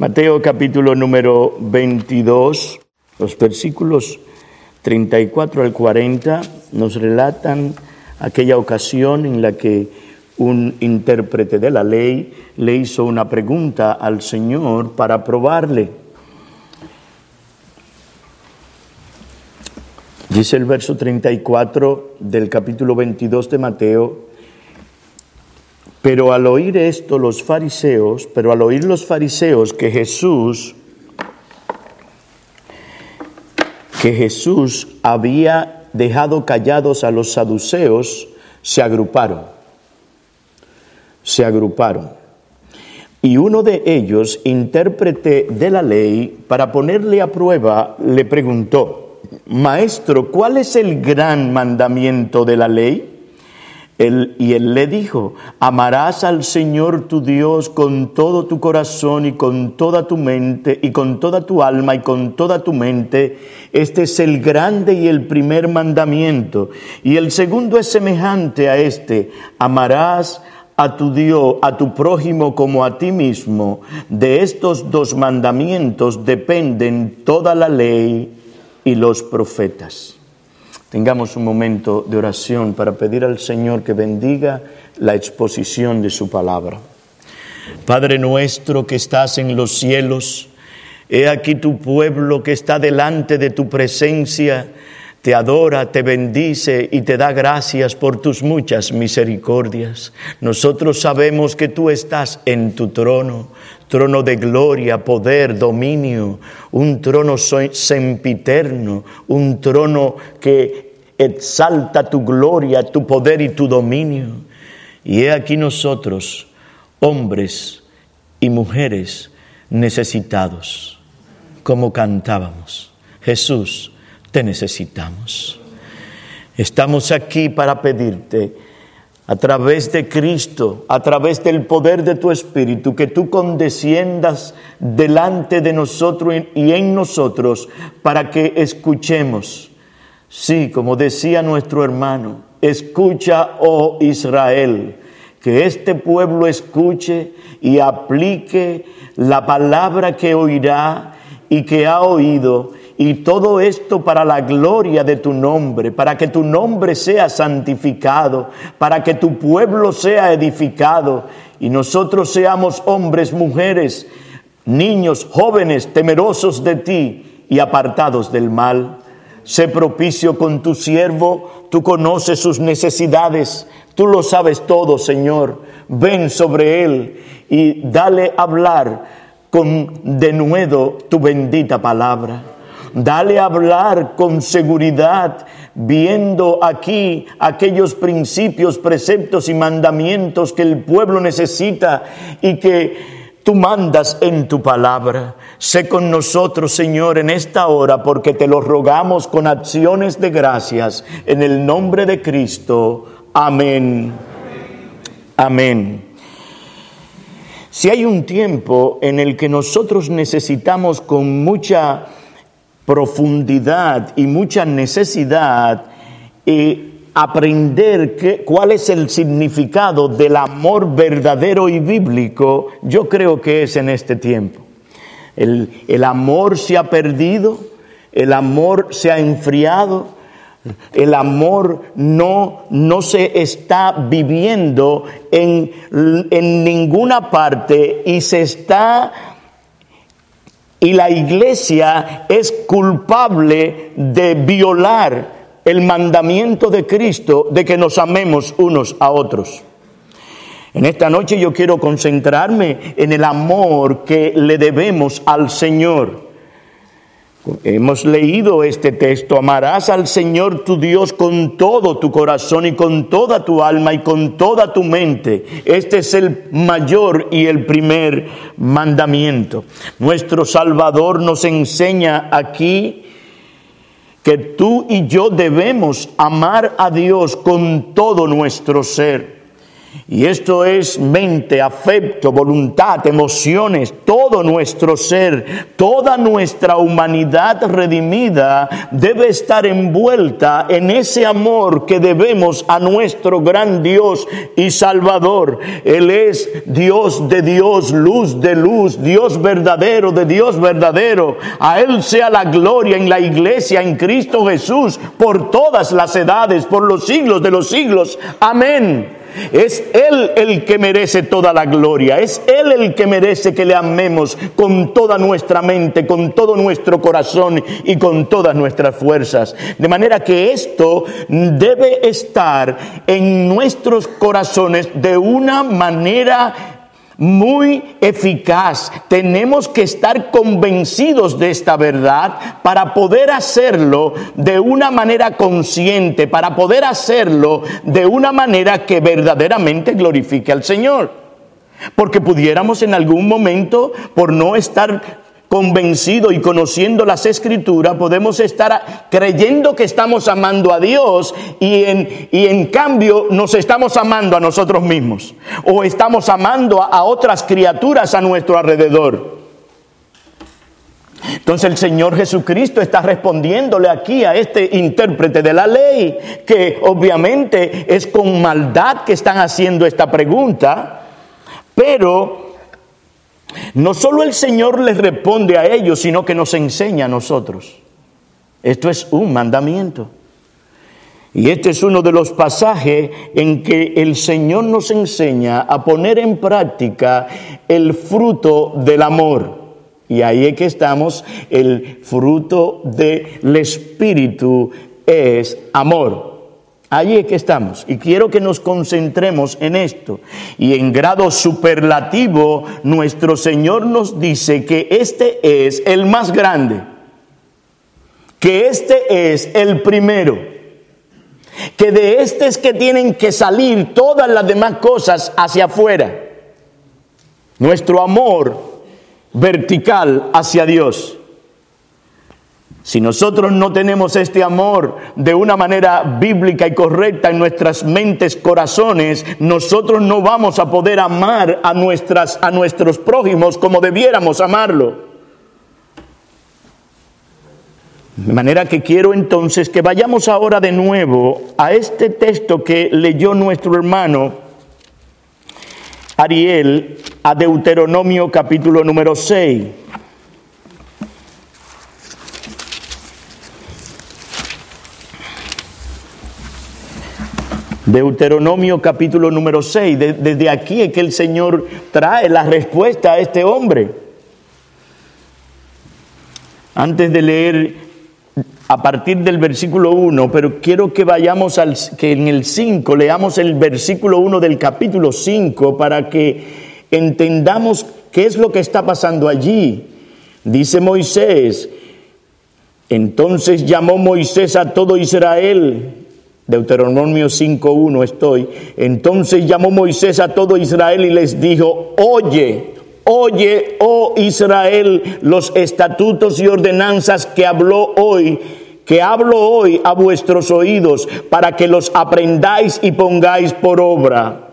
Mateo capítulo número 22, los versículos 34 al 40 nos relatan aquella ocasión en la que un intérprete de la ley le hizo una pregunta al Señor para probarle. Dice el verso 34 del capítulo 22 de Mateo, pero al oír esto los fariseos, pero al oír los fariseos que Jesús que Jesús había dejado callados a los saduceos, se agruparon. Se agruparon. Y uno de ellos, intérprete de la ley, para ponerle a prueba, le preguntó, Maestro, ¿cuál es el gran mandamiento de la ley? Y él le dijo, amarás al Señor tu Dios con todo tu corazón y con toda tu mente y con toda tu alma y con toda tu mente. Este es el grande y el primer mandamiento. Y el segundo es semejante a este, amarás a tu Dios, a tu prójimo como a ti mismo. De estos dos mandamientos dependen toda la ley y los profetas. Tengamos un momento de oración para pedir al Señor que bendiga la exposición de su palabra. Padre nuestro que estás en los cielos, he aquí tu pueblo que está delante de tu presencia, te adora, te bendice y te da gracias por tus muchas misericordias. Nosotros sabemos que tú estás en tu trono, trono de gloria, poder, dominio, un trono sempiterno, un trono que exalta tu gloria, tu poder y tu dominio. Y he aquí nosotros, hombres y mujeres necesitados, como cantábamos. Jesús, te necesitamos. Estamos aquí para pedirte a través de Cristo, a través del poder de tu Espíritu, que tú condesciendas delante de nosotros y en nosotros para que escuchemos. Sí, como decía nuestro hermano, escucha, oh Israel, que este pueblo escuche y aplique la palabra que oirá y que ha oído y todo esto para la gloria de tu nombre, para que tu nombre sea santificado, para que tu pueblo sea edificado y nosotros seamos hombres, mujeres, niños, jóvenes, temerosos de ti y apartados del mal. Sé propicio con tu siervo, tú conoces sus necesidades, tú lo sabes todo, Señor. Ven sobre él y dale hablar con denuedo tu bendita palabra. Dale a hablar con seguridad, viendo aquí aquellos principios, preceptos y mandamientos que el pueblo necesita y que tú mandas en tu palabra. Sé con nosotros, Señor, en esta hora, porque te lo rogamos con acciones de gracias, en el nombre de Cristo. Amén. Amén. Si hay un tiempo en el que nosotros necesitamos con mucha profundidad y mucha necesidad y aprender cuál es el significado del amor verdadero y bíblico, yo creo que es en este tiempo. El, el amor se ha perdido, el amor se ha enfriado, el amor no, no se está viviendo en, en ninguna parte y se está y la iglesia es culpable de violar el mandamiento de Cristo de que nos amemos unos a otros. En esta noche yo quiero concentrarme en el amor que le debemos al Señor. Hemos leído este texto, amarás al Señor tu Dios con todo tu corazón y con toda tu alma y con toda tu mente. Este es el mayor y el primer mandamiento. Nuestro Salvador nos enseña aquí que tú y yo debemos amar a Dios con todo nuestro ser. Y esto es mente, afecto, voluntad, emociones, todo nuestro ser, toda nuestra humanidad redimida debe estar envuelta en ese amor que debemos a nuestro gran Dios y Salvador. Él es Dios de Dios, luz de luz, Dios verdadero de Dios verdadero. A Él sea la gloria en la iglesia, en Cristo Jesús, por todas las edades, por los siglos de los siglos. Amén. Es Él el que merece toda la gloria. Es Él el que merece que le amemos con toda nuestra mente, con todo nuestro corazón y con todas nuestras fuerzas. De manera que esto debe estar en nuestros corazones de una manera muy eficaz. Tenemos que estar convencidos de esta verdad para poder hacerlo de una manera consciente, para poder hacerlo de una manera que verdaderamente glorifique al Señor. Porque pudiéramos en algún momento, por no estar convencido y conociendo las escrituras, podemos estar creyendo que estamos amando a Dios y en, y en cambio nos estamos amando a nosotros mismos o estamos amando a, a otras criaturas a nuestro alrededor. Entonces el Señor Jesucristo está respondiéndole aquí a este intérprete de la ley, que obviamente es con maldad que están haciendo esta pregunta, pero no solo el Señor les responde a ellos, sino que nos enseña a nosotros. Esto es un mandamiento. Y este es uno de los pasajes en que el Señor nos enseña a poner en práctica el fruto del amor. Y ahí es que estamos, el fruto del Espíritu es amor. Allí es que estamos. Y quiero que nos concentremos en esto. Y en grado superlativo, nuestro Señor nos dice que este es el más grande. Que este es el primero. Que de este es que tienen que salir todas las demás cosas hacia afuera. Nuestro amor vertical hacia Dios. Si nosotros no tenemos este amor de una manera bíblica y correcta en nuestras mentes, corazones, nosotros no vamos a poder amar a, nuestras, a nuestros prójimos como debiéramos amarlo. De manera que quiero entonces que vayamos ahora de nuevo a este texto que leyó nuestro hermano Ariel, a Deuteronomio capítulo número 6. Deuteronomio capítulo número 6. desde aquí es que el Señor trae la respuesta a este hombre. Antes de leer a partir del versículo 1, pero quiero que vayamos al que en el 5 leamos el versículo 1 del capítulo 5 para que entendamos qué es lo que está pasando allí. Dice Moisés, entonces llamó Moisés a todo Israel Deuteronomio 5.1 estoy. Entonces llamó Moisés a todo Israel y les dijo, oye, oye, oh Israel, los estatutos y ordenanzas que habló hoy, que hablo hoy a vuestros oídos, para que los aprendáis y pongáis por obra.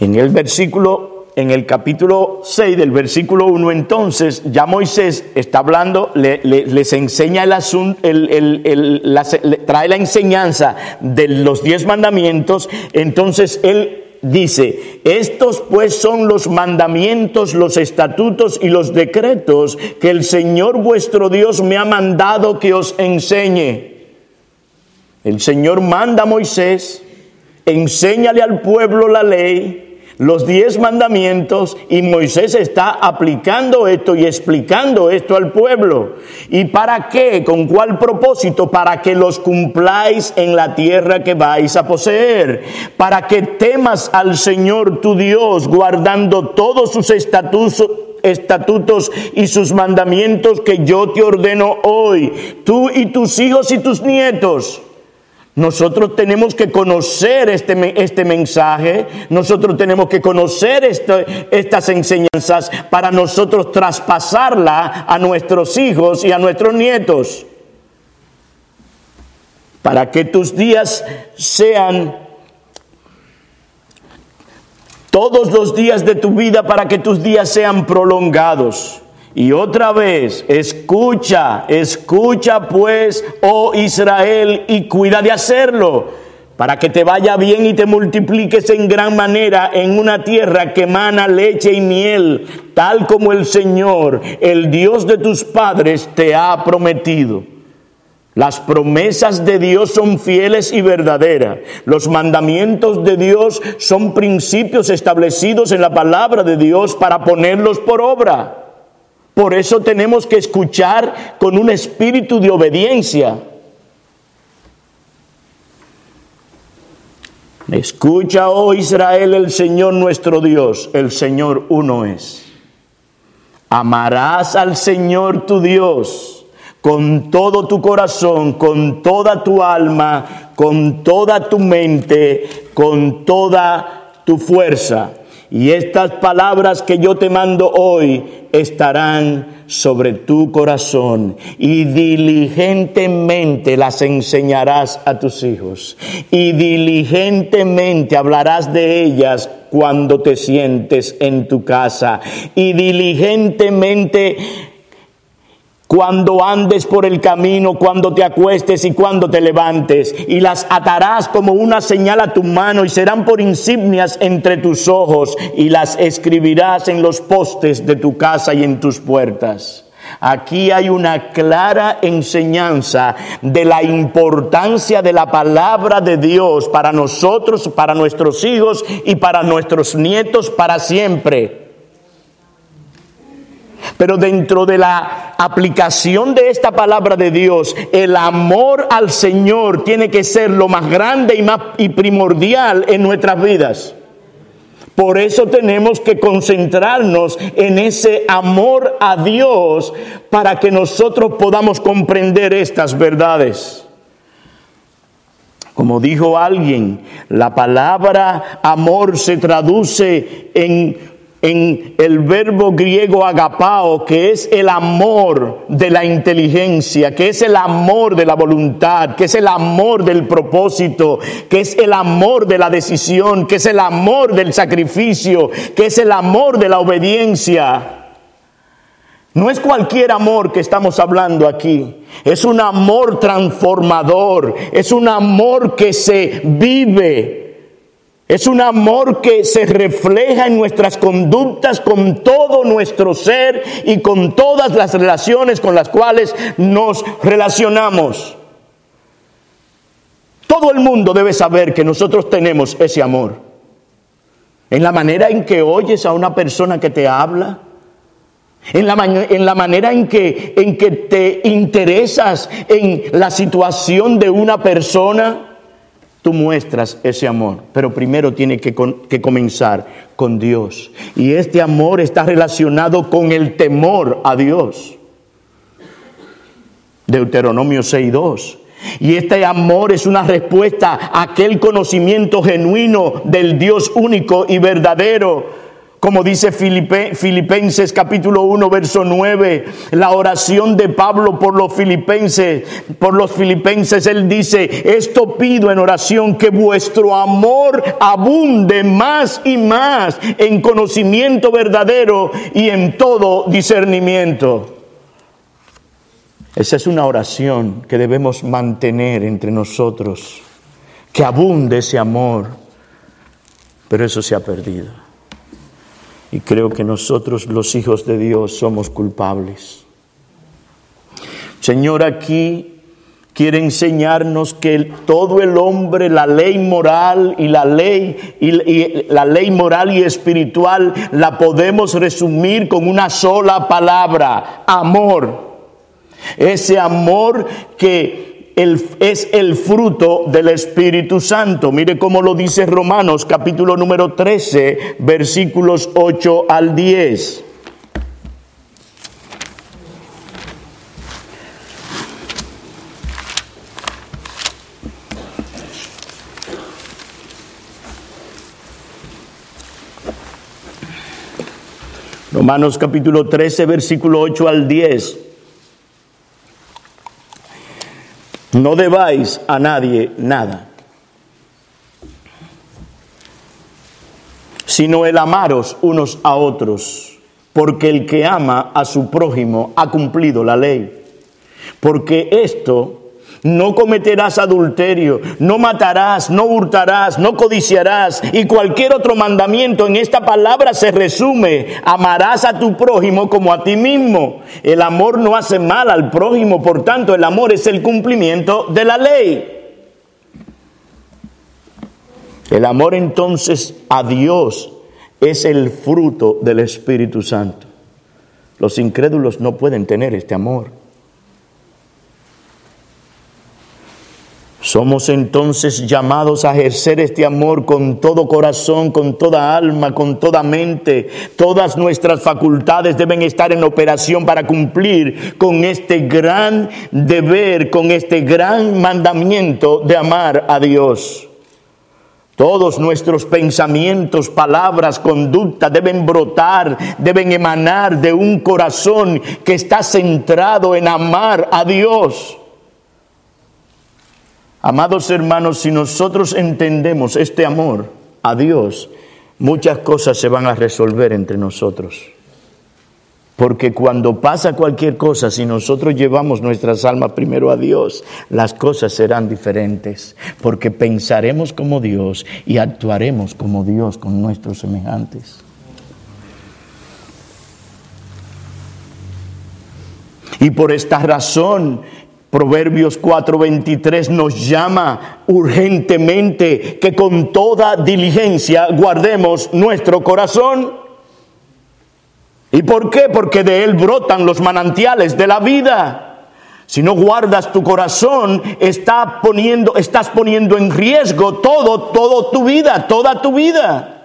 En el versículo en el capítulo 6 del versículo 1, entonces ya Moisés está hablando, les enseña el asunto, trae la enseñanza de los diez mandamientos, entonces él dice, estos pues son los mandamientos, los estatutos y los decretos que el Señor vuestro Dios me ha mandado que os enseñe. El Señor manda a Moisés, enséñale al pueblo la ley, los diez mandamientos y Moisés está aplicando esto y explicando esto al pueblo. ¿Y para qué? ¿Con cuál propósito? Para que los cumpláis en la tierra que vais a poseer. Para que temas al Señor tu Dios guardando todos sus estatutos estatutos y sus mandamientos que yo te ordeno hoy, tú y tus hijos y tus nietos nosotros tenemos que conocer este, este mensaje, nosotros tenemos que conocer estas enseñanzas para nosotros traspasarla a nuestros hijos y a nuestros nietos. para que tus días sean todos los días de tu vida, para que tus días sean prolongados. Y otra vez, escucha, escucha pues, oh Israel, y cuida de hacerlo, para que te vaya bien y te multipliques en gran manera en una tierra que emana leche y miel, tal como el Señor, el Dios de tus padres, te ha prometido. Las promesas de Dios son fieles y verdaderas. Los mandamientos de Dios son principios establecidos en la palabra de Dios para ponerlos por obra. Por eso tenemos que escuchar con un espíritu de obediencia. Escucha, oh Israel, el Señor nuestro Dios, el Señor uno es. Amarás al Señor tu Dios con todo tu corazón, con toda tu alma, con toda tu mente, con toda tu fuerza. Y estas palabras que yo te mando hoy estarán sobre tu corazón y diligentemente las enseñarás a tus hijos y diligentemente hablarás de ellas cuando te sientes en tu casa y diligentemente cuando andes por el camino, cuando te acuestes y cuando te levantes, y las atarás como una señal a tu mano y serán por insignias entre tus ojos, y las escribirás en los postes de tu casa y en tus puertas. Aquí hay una clara enseñanza de la importancia de la palabra de Dios para nosotros, para nuestros hijos y para nuestros nietos para siempre. Pero dentro de la aplicación de esta palabra de Dios, el amor al Señor tiene que ser lo más grande y, más, y primordial en nuestras vidas. Por eso tenemos que concentrarnos en ese amor a Dios para que nosotros podamos comprender estas verdades. Como dijo alguien, la palabra amor se traduce en en el verbo griego agapao, que es el amor de la inteligencia, que es el amor de la voluntad, que es el amor del propósito, que es el amor de la decisión, que es el amor del sacrificio, que es el amor de la obediencia. No es cualquier amor que estamos hablando aquí, es un amor transformador, es un amor que se vive es un amor que se refleja en nuestras conductas con todo nuestro ser y con todas las relaciones con las cuales nos relacionamos. Todo el mundo debe saber que nosotros tenemos ese amor. En la manera en que oyes a una persona que te habla, en la, en la, manera en que, en que te interesas en la situación de una persona, muestras ese amor, pero primero tiene que, que, comenzar con Dios. Y este amor está relacionado con el temor a Dios. Deuteronomio 6.2. Y este amor es una respuesta a aquel conocimiento genuino del Dios único y verdadero como dice Filipenses capítulo 1 verso 9, la oración de Pablo por los filipenses, por los filipenses, él dice, esto pido en oración que vuestro amor abunde más y más en conocimiento verdadero y en todo discernimiento. Esa es una oración que debemos mantener entre nosotros, que abunde ese amor, pero eso se ha perdido. Y creo que nosotros los hijos de Dios somos culpables. Señor, aquí quiere enseñarnos que todo el hombre, la ley moral y la ley y, la ley moral y espiritual la podemos resumir con una sola palabra, amor. Ese amor que es el fruto del Espíritu Santo. Mire cómo lo dice Romanos capítulo número 13, versículos 8 al 10. Romanos capítulo 13, versículo 8 al 10. No debáis a nadie nada, sino el amaros unos a otros, porque el que ama a su prójimo ha cumplido la ley. Porque esto no cometerás adulterio, no matarás, no hurtarás, no codiciarás y cualquier otro mandamiento en esta palabra se resume, amarás a tu prójimo como a ti mismo. El amor no hace mal al prójimo, por tanto el amor es el cumplimiento de la ley. El amor entonces a Dios es el fruto del Espíritu Santo. Los incrédulos no pueden tener este amor. Somos entonces llamados a ejercer este amor con todo corazón, con toda alma, con toda mente. Todas nuestras facultades deben estar en operación para cumplir con este gran deber, con este gran mandamiento de amar a Dios. Todos nuestros pensamientos, palabras, conducta deben brotar, deben emanar de un corazón que está centrado en amar a Dios. Amados hermanos, si nosotros entendemos este amor a Dios, muchas cosas se van a resolver entre nosotros. Porque cuando pasa cualquier cosa, si nosotros llevamos nuestras almas primero a Dios, las cosas serán diferentes. Porque pensaremos como Dios y actuaremos como Dios con nuestros semejantes. Y por esta razón Proverbios 4:23 nos llama urgentemente que con toda diligencia guardemos nuestro corazón. ¿Y por qué? Porque de él brotan los manantiales de la vida. Si no guardas tu corazón, está poniendo, estás poniendo en riesgo todo, todo tu vida, toda tu vida.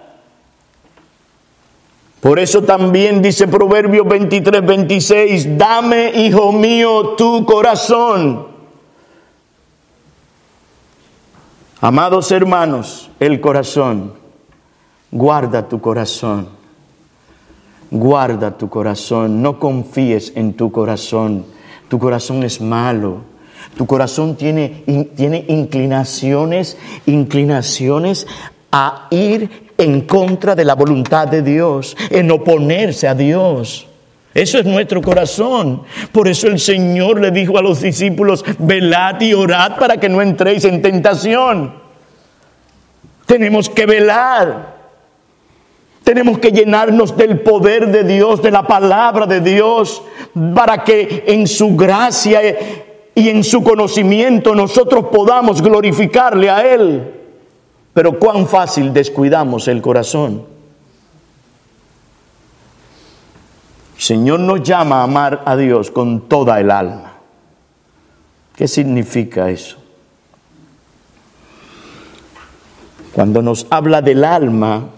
Por eso también dice Proverbios 23, 26, dame, hijo mío, tu corazón. Amados hermanos, el corazón, guarda tu corazón, guarda tu corazón, no confíes en tu corazón, tu corazón es malo, tu corazón tiene, tiene inclinaciones, inclinaciones a ir en contra de la voluntad de Dios, en oponerse a Dios. Eso es nuestro corazón. Por eso el Señor le dijo a los discípulos, velad y orad para que no entréis en tentación. Tenemos que velar. Tenemos que llenarnos del poder de Dios, de la palabra de Dios, para que en su gracia y en su conocimiento nosotros podamos glorificarle a Él. Pero cuán fácil descuidamos el corazón. El Señor nos llama a amar a Dios con toda el alma. ¿Qué significa eso? Cuando nos habla del alma,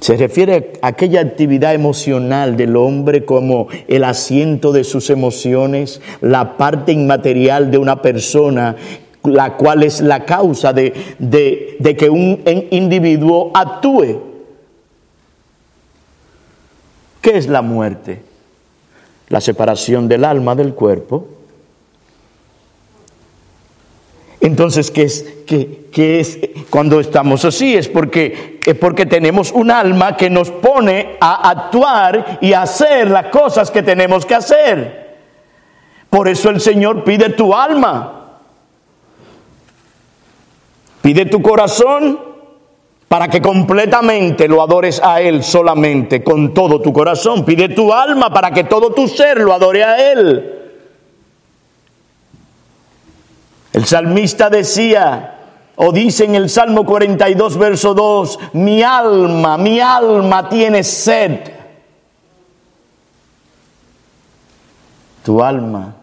se refiere a aquella actividad emocional del hombre como el asiento de sus emociones, la parte inmaterial de una persona la cual es la causa de, que un individuo actúe. ¿Qué es la muerte? La separación del alma del cuerpo. Entonces, ¿qué es, qué, es cuando estamos así? Es porque, es porque tenemos un alma que nos pone a actuar y a hacer las cosas que tenemos que hacer. Por eso el Señor pide tu alma. Pide tu corazón para que completamente lo adores a Él solamente, con todo tu corazón. Pide tu alma para que todo tu ser lo adore a Él. El salmista decía, o dice en el Salmo 42, verso 2, mi alma, mi alma tiene sed. Tu alma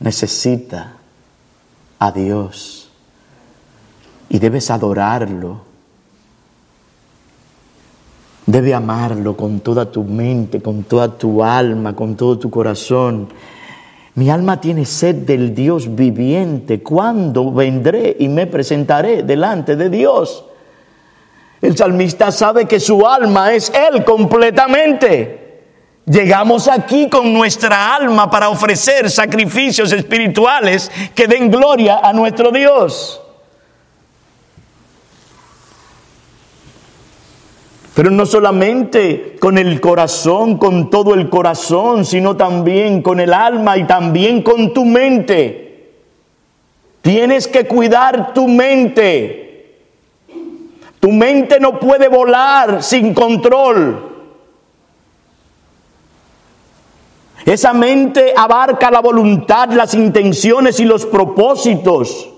necesita a Dios y debes adorarlo. Debe amarlo con toda tu mente, con toda tu alma, con todo tu corazón. Mi alma tiene sed del Dios viviente. ¿Cuándo vendré y me presentaré delante de Dios? El salmista sabe que su alma es Él completamente. Llegamos aquí con nuestra alma para ofrecer sacrificios espirituales que den gloria a nuestro Dios. Pero no solamente con el corazón, con todo el corazón, sino también con el alma y también con tu mente. Tienes que cuidar tu mente. Tu mente no puede volar sin control. Esa mente abarca la voluntad, las intenciones y los propósitos.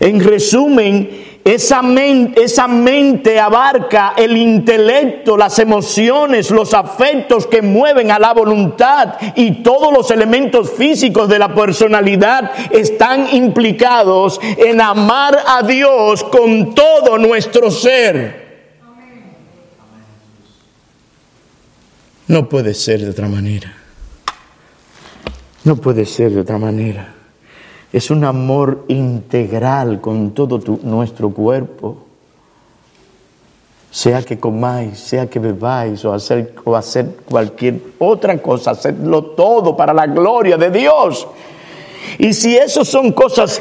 En resumen, esa mente, esa mente abarca el intelecto, las emociones, los afectos que mueven a la voluntad y todos los elementos físicos de la personalidad están implicados en amar a Dios con todo nuestro ser. No puede ser de otra manera. No puede ser de otra manera. Es un amor integral con todo nuestro cuerpo. Sea que comáis, sea que bebáis o hacer, o hacer cualquier otra cosa, hacerlo todo para la gloria de Dios. Y si eso son cosas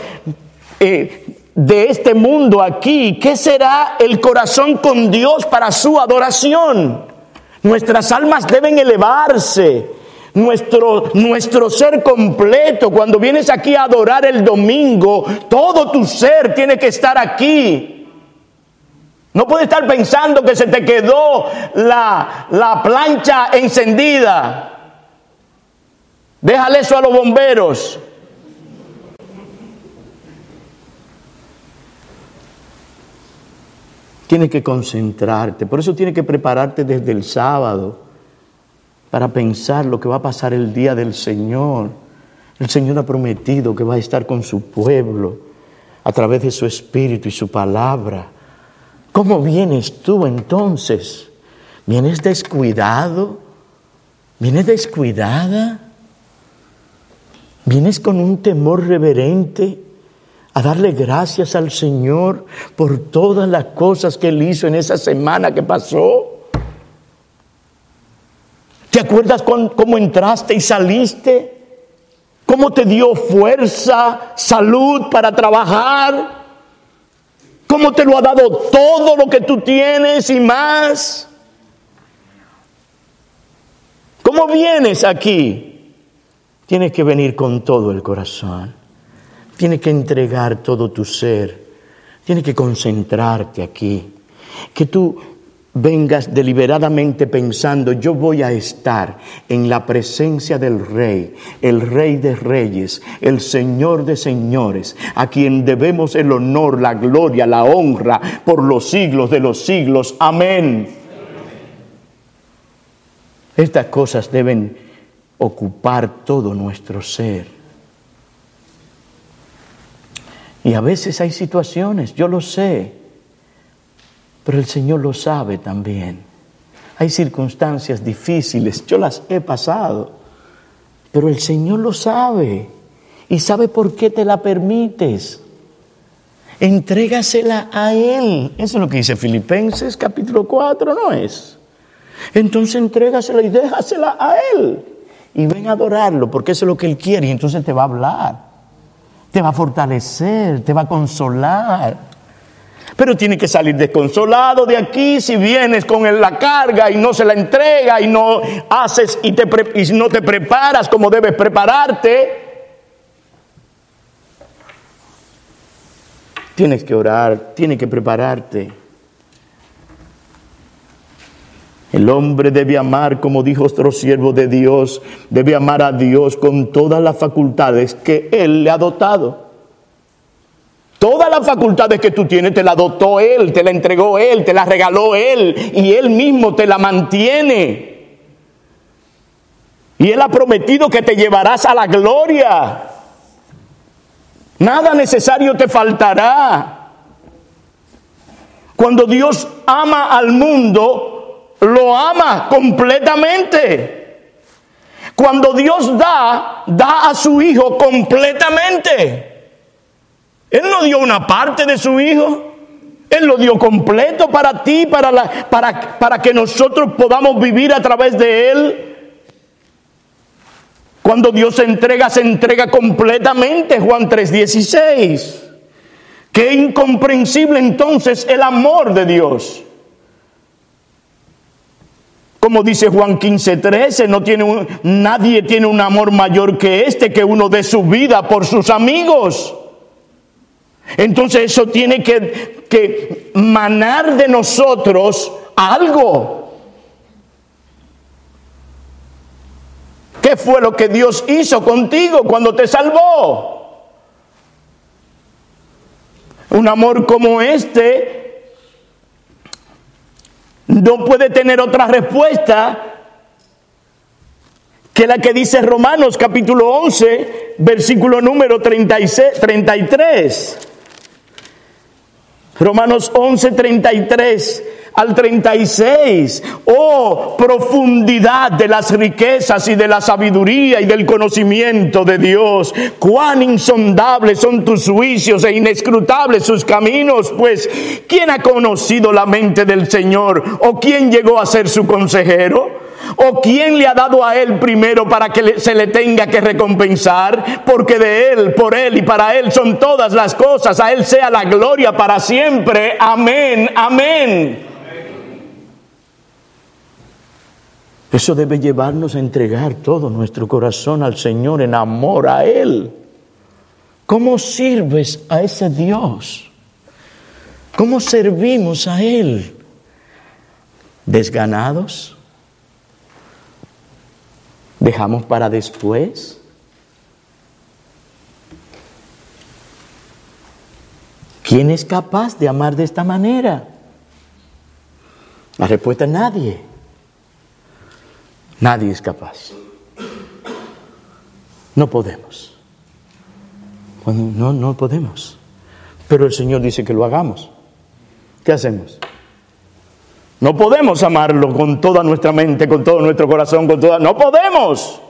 eh, de este mundo aquí, ¿qué será el corazón con Dios para su adoración? Nuestras almas deben elevarse. Nuestro, nuestro ser completo, cuando vienes aquí a adorar el domingo, todo tu ser tiene que estar aquí. No puedes estar pensando que se te quedó la, la plancha encendida. Déjale eso a los bomberos. Tienes que concentrarte. Por eso tienes que prepararte desde el sábado para pensar lo que va a pasar el día del Señor. El Señor ha prometido que va a estar con su pueblo a través de su espíritu y su palabra. ¿Cómo vienes tú entonces? ¿Vienes descuidado? ¿Vienes descuidada? ¿Vienes con un temor reverente? a darle gracias al Señor por todas las cosas que Él hizo en esa semana que pasó. ¿Te acuerdas cómo entraste y saliste? ¿Cómo te dio fuerza, salud para trabajar? ¿Cómo te lo ha dado todo lo que tú tienes y más? ¿Cómo vienes aquí? Tienes que venir con todo el corazón. Tienes que entregar todo tu ser. Tienes que concentrarte aquí. Que tú vengas deliberadamente pensando, yo voy a estar en la presencia del Rey, el Rey de Reyes, el Señor de Señores, a quien debemos el honor, la gloria, la honra por los siglos de los siglos. Amén. Estas cosas deben ocupar todo nuestro ser. Y a veces hay situaciones, yo lo sé, pero el Señor lo sabe también. Hay circunstancias difíciles, yo las he pasado, pero el Señor lo sabe y sabe por qué te la permites. Entrégasela a Él. Eso es lo que dice Filipenses capítulo 4, ¿no es? Entonces entrégasela y déjasela a Él. Y ven a adorarlo, porque eso es lo que Él quiere y entonces te va a hablar te va a fortalecer, te va a consolar. Pero tiene que salir desconsolado de aquí si vienes con la carga y no se la entrega y no haces y, te, y no te preparas como debes prepararte. Tienes que orar, tienes que prepararte. El hombre debe amar, como dijo otro siervo de Dios, debe amar a Dios con todas las facultades que Él le ha dotado. Las facultades que tú tienes te la dotó Él, te la entregó Él, te la regaló Él y Él mismo te la mantiene. Y Él ha prometido que te llevarás a la gloria. Nada necesario te faltará. Cuando Dios ama al mundo, lo ama completamente. Cuando Dios da, da a su hijo completamente. Él no dio una parte de su hijo. Él lo dio completo para ti, para, la, para, para que nosotros podamos vivir a través de Él. Cuando Dios se entrega, se entrega completamente, Juan 3:16. Qué incomprensible entonces el amor de Dios. Como dice Juan 15:13, no tiene nadie tiene un amor mayor que este, que uno de su vida por sus amigos. Entonces eso tiene que, que manar de nosotros algo. ¿Qué fue lo que Dios hizo contigo cuando te salvó? Un amor como este no puede tener otra respuesta que la que dice Romanos capítulo 11, versículo número 36, 33. Romanos 11, 33 al 36. Oh, profundidad de las riquezas y de la sabiduría y del conocimiento de Dios. Cuán insondables son tus juicios e inescrutables sus caminos. Pues, ¿quién ha conocido la mente del Señor? ¿O quién llegó a ser su consejero? ¿O quién le ha dado a él primero para que se le tenga que recompensar? Porque de él, por él y para él son todas las cosas. A él sea la gloria para siempre. Amén, amén. Eso debe llevarnos a entregar todo nuestro corazón al Señor en amor a Él. ¿Cómo sirves a ese Dios? ¿Cómo servimos a Él? ¿Desganados? ¿Dejamos para después? ¿Quién es capaz de amar de esta manera? La respuesta es nadie. Nadie es capaz. No podemos. no, no podemos. Pero el Señor dice que lo hagamos. ¿Qué hacemos? No podemos amarlo con toda nuestra mente, con todo nuestro corazón, con toda... No podemos.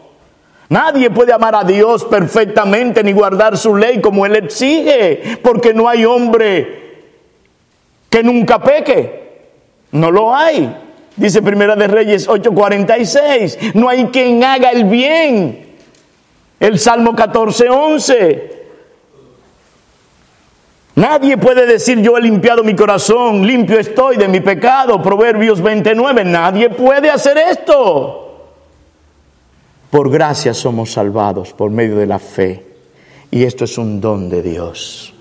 Nadie puede amar a Dios perfectamente ni guardar su ley como Él exige, porque no hay hombre que nunca peque. No lo hay. Dice Primera de Reyes 8:46, no hay quien haga el bien. El Salmo 14:11. Nadie puede decir yo he limpiado mi corazón, limpio estoy de mi pecado. Proverbios 29, nadie puede hacer esto. Por gracia somos salvados por medio de la fe. Y esto es un don de Dios.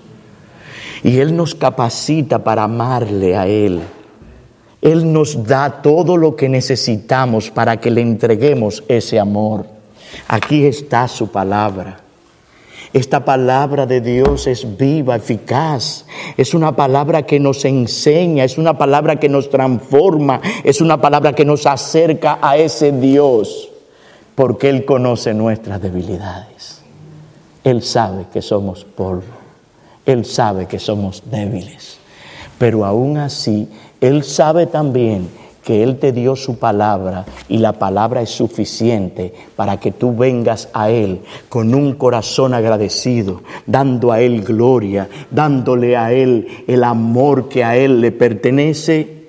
Y Él nos capacita para amarle a Él él nos da todo lo que necesitamos para que le entreguemos ese amor. Aquí está su palabra. Esta palabra de Dios es viva, eficaz. Es una palabra que nos enseña, es una palabra que nos transforma, es una palabra que nos acerca a ese Dios, porque Él conoce nuestras debilidades. Él sabe que somos polvo, Él sabe que somos débiles, pero aún así él sabe también que Él te dio su palabra y la palabra es suficiente para que tú vengas a Él con un corazón agradecido, dando a Él gloria, dándole a Él el amor que a Él le pertenece.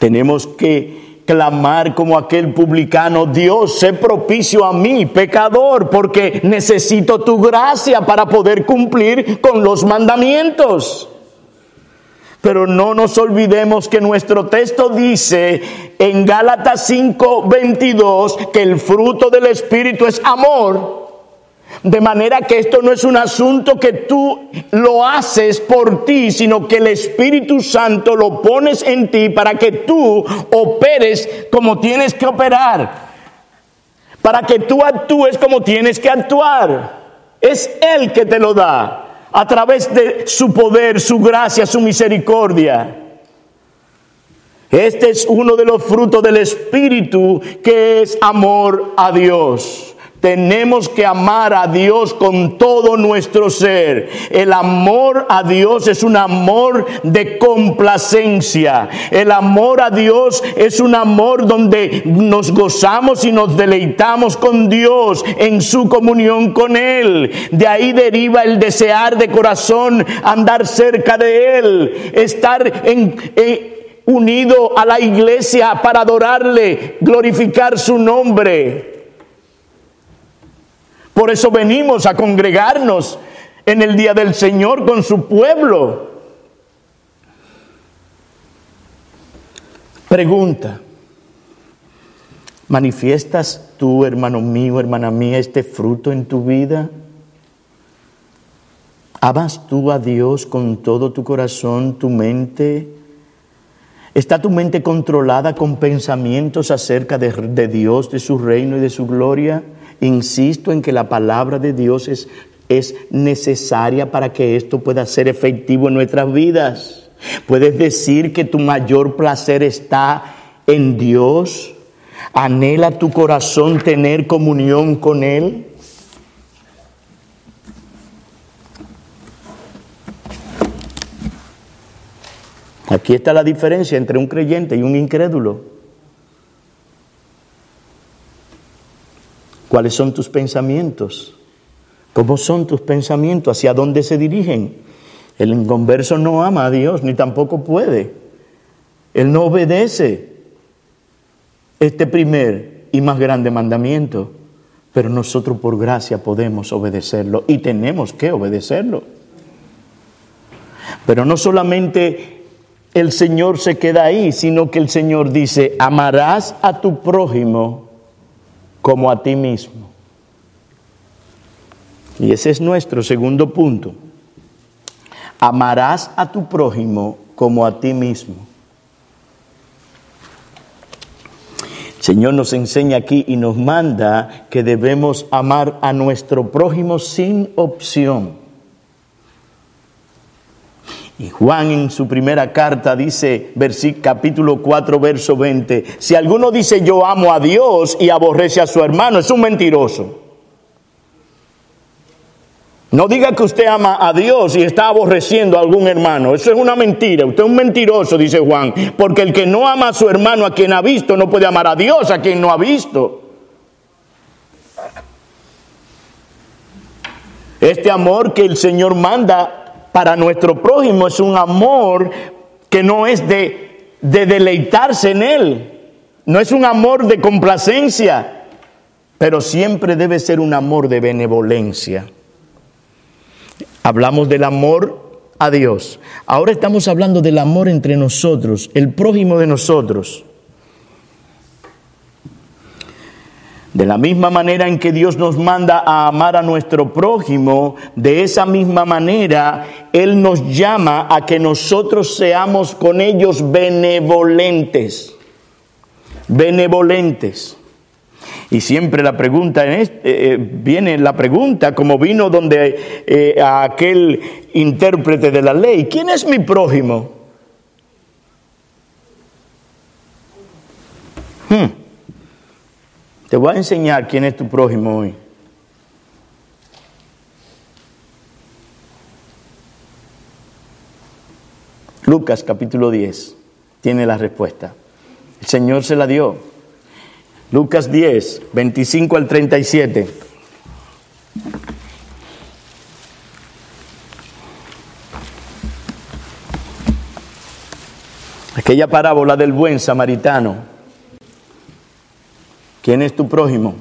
Tenemos que clamar como aquel publicano, Dios, sé propicio a mí, pecador, porque necesito tu gracia para poder cumplir con los mandamientos. Pero no nos olvidemos que nuestro texto dice en Gálatas 5:22 que el fruto del Espíritu es amor. De manera que esto no es un asunto que tú lo haces por ti, sino que el Espíritu Santo lo pones en ti para que tú operes como tienes que operar. Para que tú actúes como tienes que actuar. Es Él que te lo da a través de su poder, su gracia, su misericordia. Este es uno de los frutos del Espíritu que es amor a Dios. Tenemos que amar a Dios con todo nuestro ser. El amor a Dios es un amor de complacencia. El amor a Dios es un amor donde nos gozamos y nos deleitamos con Dios en su comunión con Él. De ahí deriva el desear de corazón andar cerca de Él, estar en, unido a la iglesia para adorarle, glorificar su nombre. Por eso venimos a congregarnos en el día del Señor con su pueblo. Pregunta, ¿manifiestas tú, hermano mío, hermana mía, este fruto en tu vida? ¿Amas tú a Dios con todo tu corazón, tu mente? ¿Está tu mente controlada con pensamientos acerca de, de Dios, de su reino y de su gloria? Insisto en que la palabra de Dios es, es necesaria para que esto pueda ser efectivo en nuestras vidas. Puedes decir que tu mayor placer está en Dios. Anhela tu corazón tener comunión con Él. Aquí está la diferencia entre un creyente y un incrédulo. ¿Cuáles son tus pensamientos? ¿Cómo son tus pensamientos? ¿Hacia dónde se dirigen? El inconverso no ama a Dios, ni tampoco puede. Él no obedece este primer y más grande mandamiento, pero nosotros por gracia podemos obedecerlo y tenemos que obedecerlo. Pero no solamente el Señor se queda ahí, sino que el Señor dice, amarás a tu prójimo como a ti mismo. Y ese es nuestro segundo punto. Amarás a tu prójimo como a ti mismo. El Señor nos enseña aquí y nos manda que debemos amar a nuestro prójimo sin opción. Y Juan en su primera carta dice, capítulo 4, verso 20, si alguno dice yo amo a Dios y aborrece a su hermano, es un mentiroso. No diga que usted ama a Dios y está aborreciendo a algún hermano. Eso es una mentira. Usted es un mentiroso, dice Juan. Porque el que no ama a su hermano a quien ha visto, no puede amar a Dios a quien no ha visto. Este amor que el Señor manda para nuestro prójimo es un amor que no es de, deleitarse en él, no es un amor de complacencia, pero siempre debe ser un amor de benevolencia. Hablamos del amor a Dios. Ahora estamos hablando del amor entre nosotros, el prójimo de nosotros. De la misma manera en que Dios nos manda a amar a nuestro prójimo, de esa misma manera Él nos llama a que nosotros seamos con ellos benevolentes. Benevolentes. Y siempre la pregunta este, eh, viene la pregunta, como vino donde eh, aquel intérprete de la ley, ¿quién es mi prójimo? Hmm. Te voy a enseñar quién es tu prójimo hoy. Lucas capítulo 10 tiene la respuesta. El Señor se la dio. Lucas 10, 25 al 37. Aquella parábola del buen samaritano ¿Quién es tu prójimo?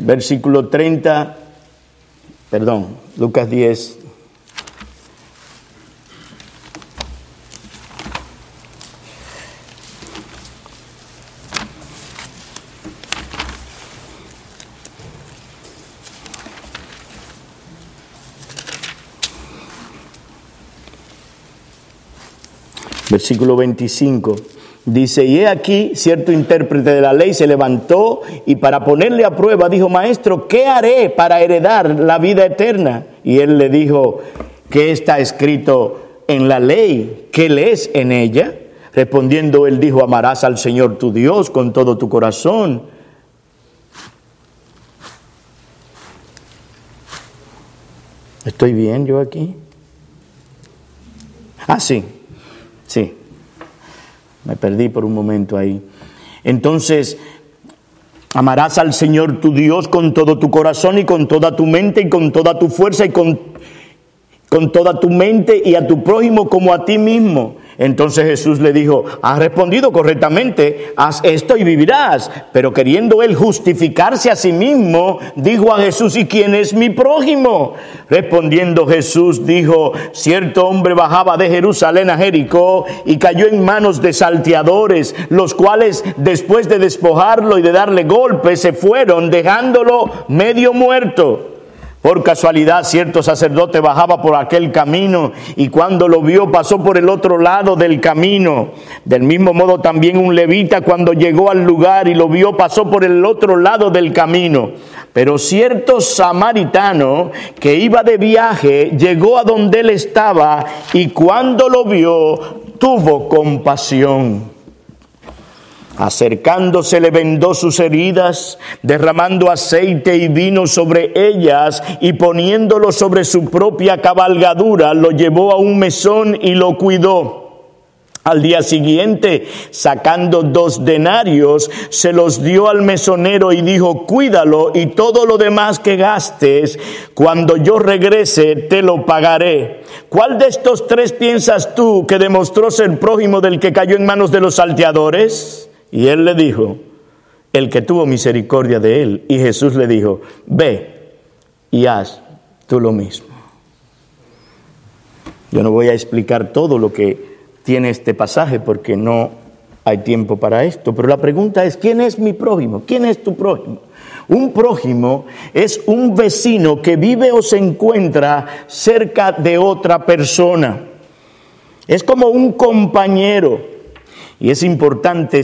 Versículo 30, perdón, Lucas 10, versículo 25. Dice, y he aquí, cierto intérprete de la ley se levantó y para ponerle a prueba dijo, maestro, ¿qué haré para heredar la vida eterna? Y él le dijo, ¿qué está escrito en la ley? ¿Qué lees en ella? Respondiendo él dijo, amarás al Señor tu Dios con todo tu corazón. ¿Estoy bien yo aquí? Ah, sí, sí. Me perdí por un momento ahí. Entonces, amarás al Señor tu Dios con todo tu corazón y con toda tu mente y con toda tu fuerza y con, con toda tu mente y a tu prójimo como a ti mismo. Entonces Jesús le dijo, has respondido correctamente, haz esto y vivirás. Pero queriendo él justificarse a sí mismo, dijo a Jesús, ¿y quién es mi prójimo? Respondiendo Jesús dijo, cierto hombre bajaba de Jerusalén a Jericó y cayó en manos de salteadores, los cuales después de despojarlo y de darle golpes se fueron dejándolo medio muerto. Por casualidad, cierto sacerdote bajaba por aquel camino y cuando lo vio pasó por el otro lado del camino. Del mismo modo también un levita cuando llegó al lugar y lo vio pasó por el otro lado del camino. Pero cierto samaritano que iba de viaje llegó a donde él estaba y cuando lo vio tuvo compasión Acercándose le vendó sus heridas, derramando aceite y vino sobre ellas y poniéndolo sobre su propia cabalgadura, lo llevó a un mesón y lo cuidó. Al día siguiente, sacando dos denarios, se los dio al mesonero y dijo, cuídalo y todo lo demás que gastes, cuando yo regrese, te lo pagaré. ¿Cuál de estos tres piensas tú que demostró ser prójimo del que cayó en manos de los salteadores? Y él le dijo, el que tuvo misericordia de él. Y Jesús le dijo, ve y haz tú lo mismo. Yo no voy a explicar todo lo que tiene este pasaje porque no hay tiempo para esto, pero la pregunta es, ¿quién es mi prójimo? ¿Quién es tu prójimo? Un prójimo es un vecino que vive o se encuentra cerca de otra persona. Es como un compañero. Y es importante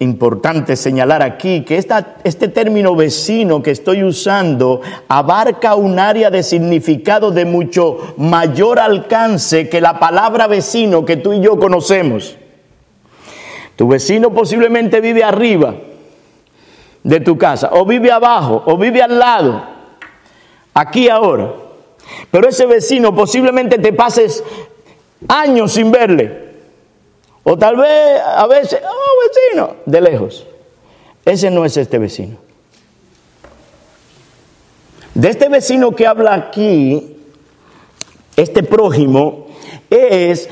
importante señalar aquí que este término vecino que estoy usando abarca un área de significado de mucho mayor alcance que la palabra vecino que tú y yo conocemos. Tu vecino posiblemente vive arriba de tu casa, o vive abajo, o vive al lado, aquí ahora. Pero ese vecino posiblemente te pases años sin verle. O tal vez a veces, oh vecino, de lejos. Ese no es este vecino. De este vecino que habla aquí, este prójimo, es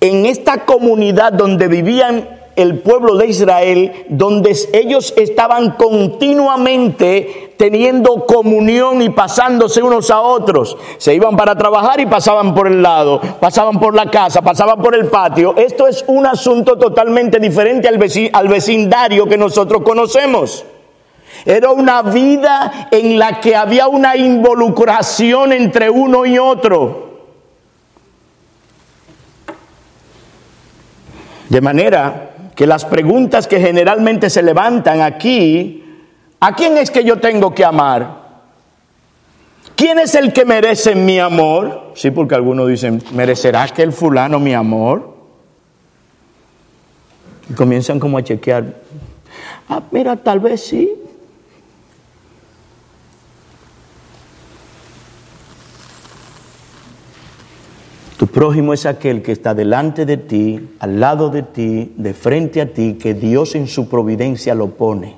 en esta comunidad donde vivían el pueblo de Israel, donde ellos estaban continuamente teniendo comunión y pasándose unos a otros. Se iban para trabajar y pasaban por el lado, pasaban por la casa, pasaban por el patio. Esto es un asunto totalmente diferente al, vecindario que nosotros conocemos. Era una vida en la que había una involucración entre uno y otro. De manera que las preguntas que generalmente se levantan aquí, ¿a quién es que yo tengo que amar? ¿Quién es el que merece mi amor? Sí, porque algunos dicen, ¿merecerá que el fulano mi amor? Y comienzan como a chequear. Ah, mira, tal vez sí. Tu prójimo es aquel que está delante de ti, al lado de ti, de frente a ti, que Dios en su providencia lo pone.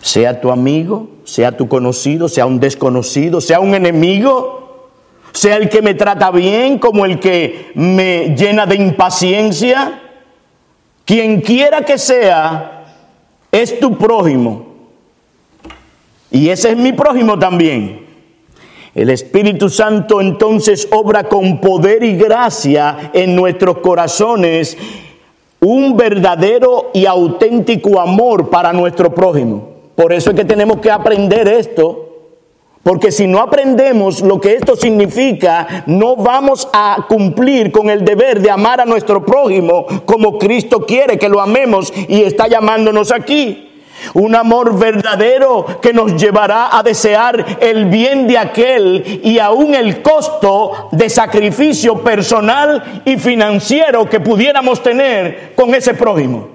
Sea tu amigo, sea tu conocido, sea un desconocido, sea un enemigo, sea el que me trata bien como el que me llena de impaciencia. Quien quiera que sea, es tu prójimo. Y ese es mi prójimo también. El Espíritu Santo entonces obra con poder y gracia en nuestros corazones un verdadero y auténtico amor para nuestro prójimo. Por eso es que tenemos que aprender esto, porque si no aprendemos lo que esto significa, no vamos a cumplir con el deber de amar a nuestro prójimo como Cristo quiere que lo amemos y está llamándonos aquí. Un amor verdadero que nos llevará a desear el bien de aquel y aún el costo de sacrificio personal y financiero que pudiéramos tener con ese prójimo.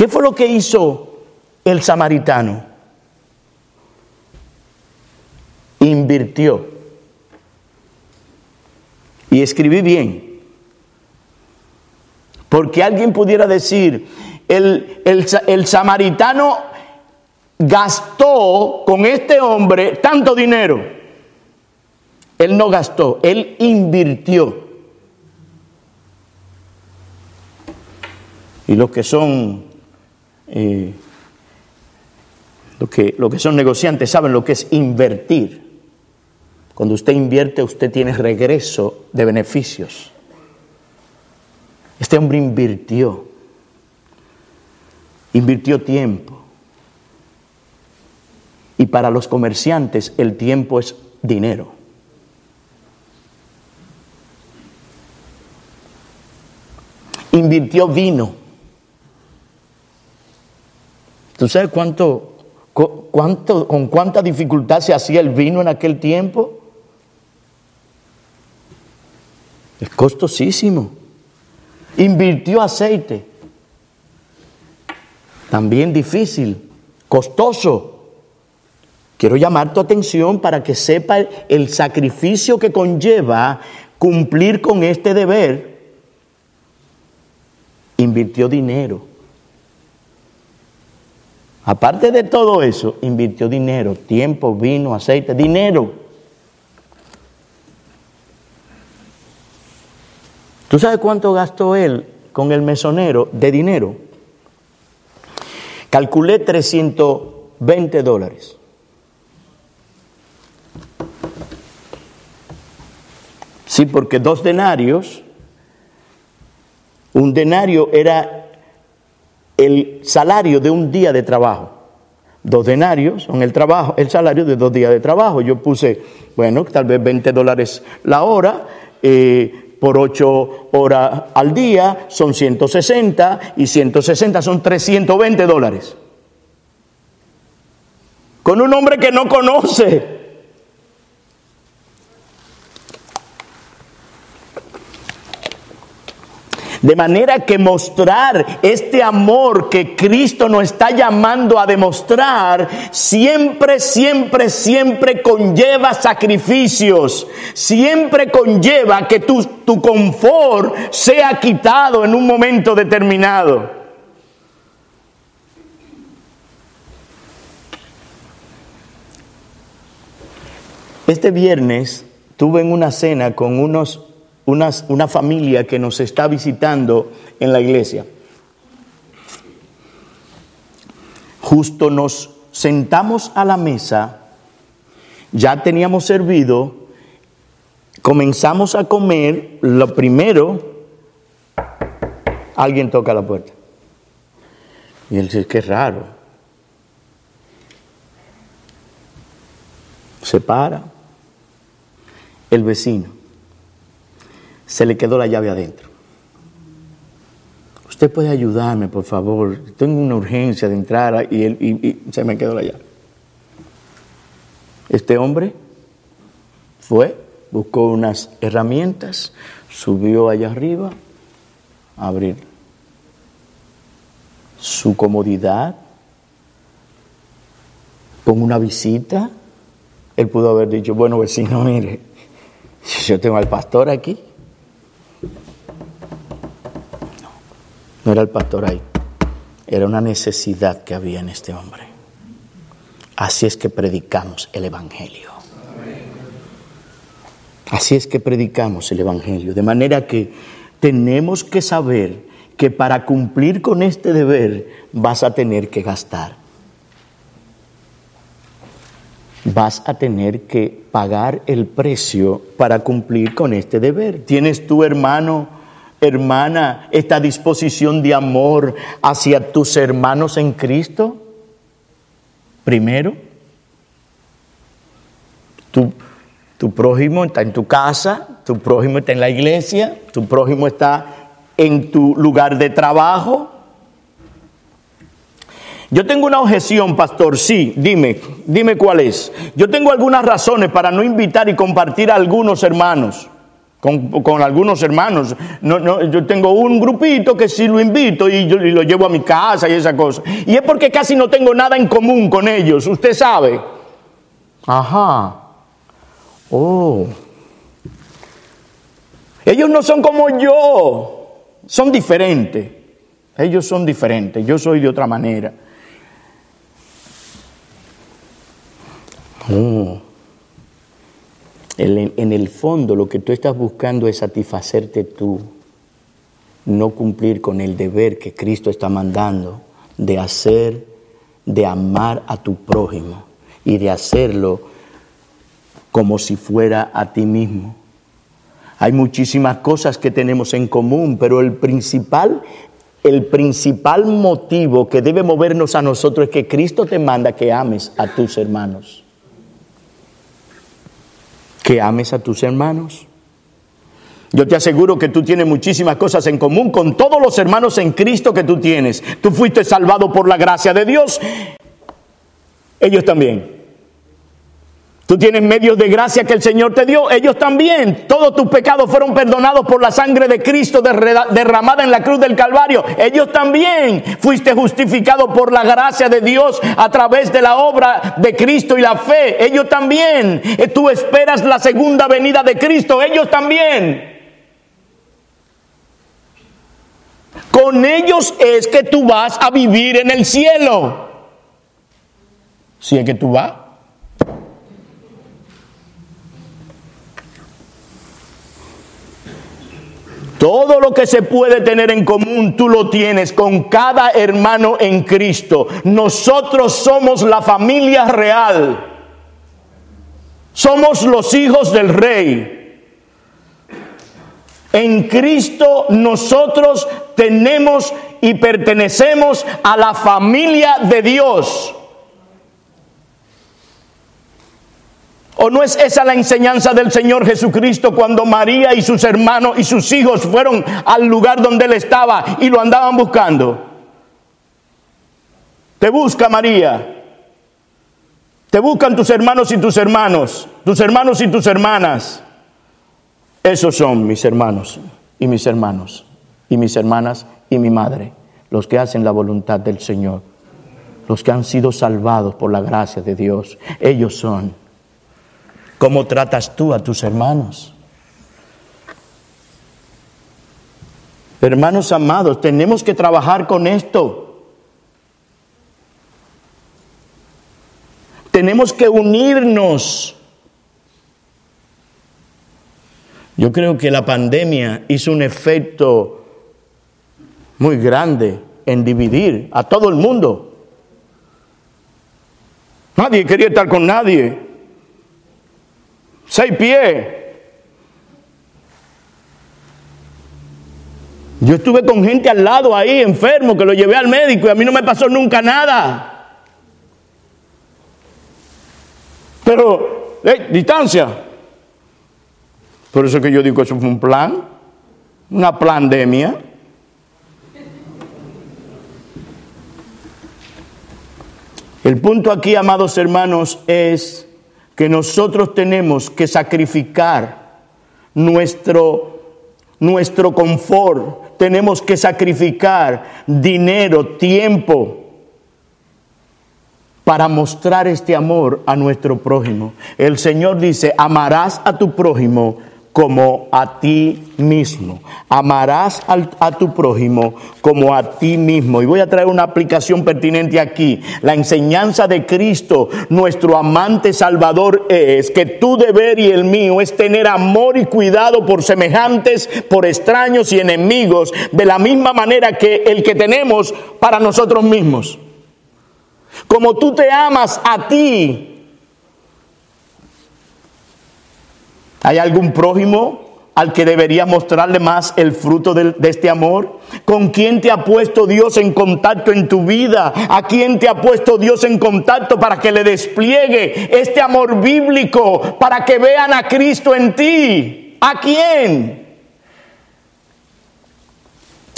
¿Qué fue lo que hizo el samaritano? Invirtió. Y escribí bien. Porque alguien pudiera decir, el, el, samaritano gastó con este hombre tanto dinero. Él no gastó, él invirtió. Y los que son eh, que, lo que son negociantes saben lo que es invertir. Cuando usted invierte, usted tiene regreso de beneficios. Este hombre invirtió, invirtió tiempo. Y para los comerciantes el tiempo es dinero. Invirtió vino. ¿Tú sabes cuánto, cuánto, con cuánta dificultad se hacía el vino en aquel tiempo? Es costosísimo. Invirtió aceite. También difícil, costoso. Quiero llamar tu atención para que sepa el sacrificio que conlleva cumplir con este deber. Invirtió dinero. Aparte de todo eso, invirtió dinero, tiempo, vino, aceite, dinero. ¿Tú sabes cuánto gastó él con el mesonero de dinero? Calculé 320 dólares. Sí, porque dos denarios, un denario era el salario de un día de trabajo. Dos denarios son el trabajo, el salario de dos días de trabajo. Yo puse, bueno, tal vez 20 dólares la hora, eh, por 8 horas al día son 160 y 160 son 320 dólares. Con un hombre que no conoce. De manera que mostrar este amor que Cristo nos está llamando a demostrar, siempre, siempre, siempre conlleva sacrificios, siempre conlleva que tu, tu confort sea quitado en un momento determinado. Este viernes tuve en una cena con unos una, familia que nos está visitando en la iglesia. Justo nos sentamos a la mesa, ya teníamos servido, comenzamos a comer, lo primero, alguien toca la puerta. Y él dice, qué raro. Se para el vecino se le quedó la llave adentro. Usted puede ayudarme, por favor. Tengo una urgencia de entrar y, y se me quedó la llave. Este hombre fue, buscó unas herramientas, subió allá arriba a abrir su comodidad con una visita. Él pudo haber dicho, bueno vecino, mire, yo tengo al pastor aquí, No era el pastor ahí, era una necesidad que había en este hombre. Así es que predicamos el Evangelio. Así es que predicamos el Evangelio. De manera que tenemos que saber que para cumplir con este deber vas a tener que gastar. Vas a tener que pagar el precio para cumplir con este deber. ¿Tienes tu hermano? Hermana, esta disposición de amor hacia tus hermanos en Cristo? Primero, tu, tu prójimo está en tu casa, tu prójimo está en la iglesia, tu prójimo está en tu lugar de trabajo. Yo tengo una objeción, pastor, sí, dime, dime cuál es. Yo tengo algunas razones para no invitar y compartir a algunos hermanos. Con, algunos hermanos. No, yo tengo un grupito que sí lo invito y, yo, lo llevo a mi casa y esa cosa. Y es porque casi no tengo nada en común con ellos, usted sabe. Ajá. Oh. Ellos no son como yo, son diferentes. Ellos son diferentes, yo soy de otra manera. Oh en el fondo lo que tú estás buscando es satisfacerte tú, no cumplir con el deber que Cristo está mandando de hacer, de amar a tu prójimo y de hacerlo como si fuera a ti mismo. Hay muchísimas cosas que tenemos en común, pero el principal, el principal motivo que debe movernos a nosotros es que Cristo te manda que ames a tus hermanos que ames a tus hermanos. Yo te aseguro que tú tienes muchísimas cosas en común con todos los hermanos en Cristo que tú tienes. Tú fuiste salvado por la gracia de Dios. Ellos también. Tú tienes medios de gracia que el Señor te dio, ellos también. Todos tus pecados fueron perdonados por la sangre de Cristo derramada en la cruz del Calvario. Ellos también fuiste justificado por la gracia de Dios a través de la obra de Cristo y la fe. Ellos también. Eh, tú esperas la segunda venida de Cristo. Ellos también. Con ellos es que tú vas a vivir en el cielo. Si es que tú vas. Todo lo que se puede tener en común, tú lo tienes con cada hermano en Cristo. Nosotros somos la familia real. Somos los hijos del rey. En Cristo nosotros tenemos y pertenecemos a la familia de Dios. ¿O no es esa la enseñanza del Señor Jesucristo cuando María y sus hermanos y sus hijos fueron al lugar donde él estaba y lo andaban buscando? Te busca María. Te buscan tus hermanos y tus hermanos, tus hermanos y tus hermanas. Esos son mis hermanos y mis hermanos y mis hermanas y mi madre, los que hacen la voluntad del Señor, los que han sido salvados por la gracia de Dios. Ellos son ¿Cómo tratas tú a tus hermanos? Hermanos amados, tenemos que trabajar con esto. Tenemos que unirnos. Yo creo que la pandemia hizo un efecto muy grande en dividir a todo el mundo. Nadie quería estar con nadie seis pies. Yo estuve con gente al lado ahí, enfermo, que lo llevé al médico y a mí no me pasó nunca nada. Pero, eh, distancia. Por eso que yo digo eso fue un plan, una pandemia. El punto aquí, amados hermanos, es que nosotros tenemos que sacrificar nuestro, nuestro confort, tenemos que sacrificar dinero, tiempo, para mostrar este amor a nuestro prójimo. El Señor dice, amarás a tu prójimo como a ti mismo. Amarás a tu prójimo como a ti mismo. Y voy a traer una aplicación pertinente aquí. La enseñanza de Cristo, nuestro amante Salvador, es que tu deber y el mío es tener amor y cuidado por semejantes, por extraños y enemigos, de la misma manera que el que tenemos para nosotros mismos. Como tú te amas a ti, ¿Hay algún prójimo al que debería mostrarle más el fruto de, este amor? ¿Con quién te ha puesto Dios en contacto en tu vida? ¿A quién te ha puesto Dios en contacto para que le despliegue este amor bíblico, para que vean a Cristo en ti? ¿A quién?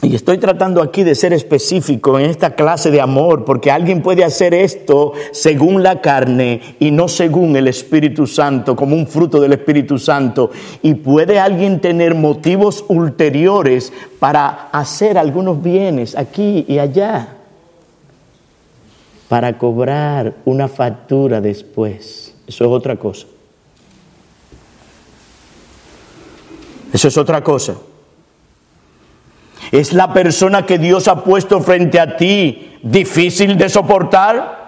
Y estoy tratando aquí de ser específico en esta clase de amor, porque alguien puede hacer esto según la carne y no según el Espíritu Santo, como un fruto del Espíritu Santo. Y puede alguien tener motivos ulteriores para hacer algunos bienes aquí y allá, para cobrar una factura después. Eso es otra cosa. Eso es otra cosa. ¿Es la persona que Dios ha puesto frente a ti difícil de soportar?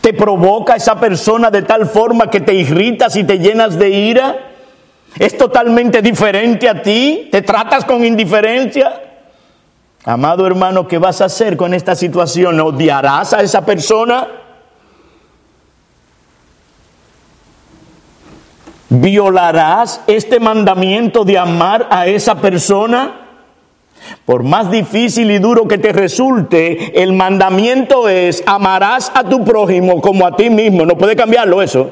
¿Te provoca esa persona de tal forma que te irritas y te llenas de ira? ¿Es totalmente diferente a ti? ¿Te tratas con indiferencia? Amado hermano, ¿qué vas a hacer con esta situación? ¿Odiarás a esa persona? ¿Violarás este mandamiento de amar a esa persona? Por más difícil y duro que te resulte, el mandamiento es amarás a tu prójimo como a ti mismo. No puede cambiarlo eso.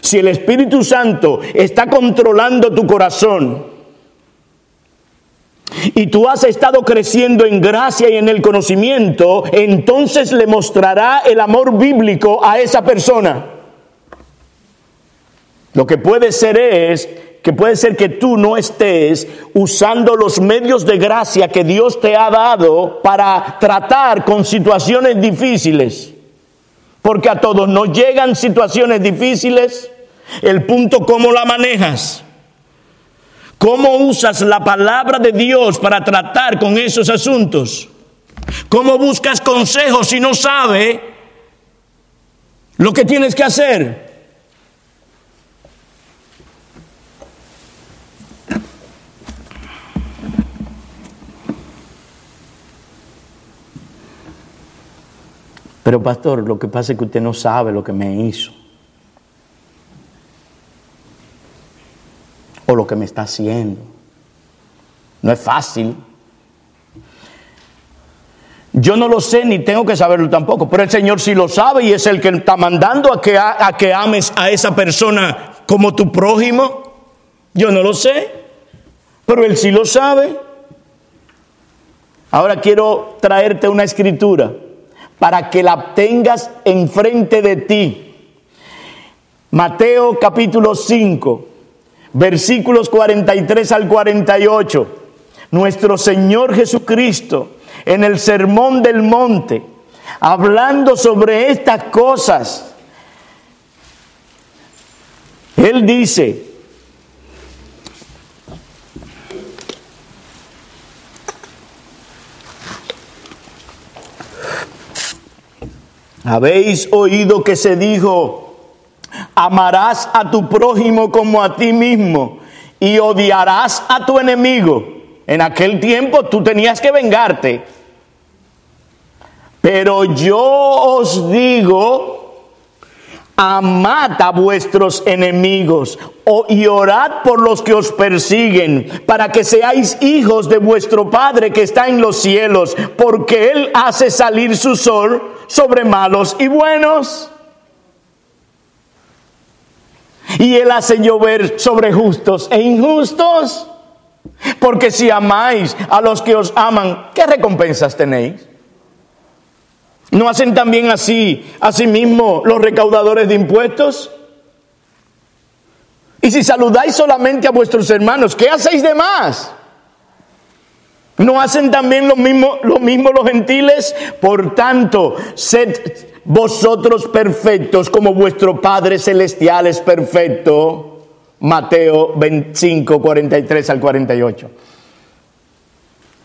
Si el Espíritu Santo está controlando tu corazón y tú has estado creciendo en gracia y en el conocimiento, entonces le mostrará el amor bíblico a esa persona. Lo que puede ser es que puede ser que tú no estés usando los medios de gracia que Dios te ha dado para tratar con situaciones difíciles. Porque a todos nos llegan situaciones difíciles. El punto cómo la manejas. ¿Cómo usas la palabra de Dios para tratar con esos asuntos? ¿Cómo buscas consejos si no sabe lo que tienes que hacer? Pero pastor, lo que pasa es que usted no sabe lo que me hizo. O lo que me está haciendo. No es fácil. Yo no lo sé ni tengo que saberlo tampoco, pero el Señor sí lo sabe y es el que está mandando a que, a, que ames a esa persona como tu prójimo. Yo no lo sé, pero Él sí lo sabe. Ahora quiero traerte una escritura para que la tengas enfrente de ti. Mateo capítulo 5, versículos 43 al 48. Nuestro Señor Jesucristo en el Sermón del Monte, hablando sobre estas cosas, Él dice, Habéis oído que se dijo, amarás a tu prójimo como a ti mismo y odiarás a tu enemigo. En aquel tiempo tú tenías que vengarte. Pero yo os digo, amad a vuestros enemigos y orad por los que os persiguen, para que seáis hijos de vuestro Padre que está en los cielos, porque Él hace salir su sol sobre malos y buenos. Y Él hace llover sobre justos e injustos. Porque si amáis a los que os aman, ¿qué recompensas tenéis? ¿No hacen también así, asimismo, los recaudadores de impuestos? Y si saludáis solamente a vuestros hermanos, ¿qué hacéis de más? ¿No hacen también lo mismo, lo mismo los gentiles? Por tanto, sed vosotros perfectos como vuestro Padre Celestial es perfecto. Mateo 25, 43 al 48.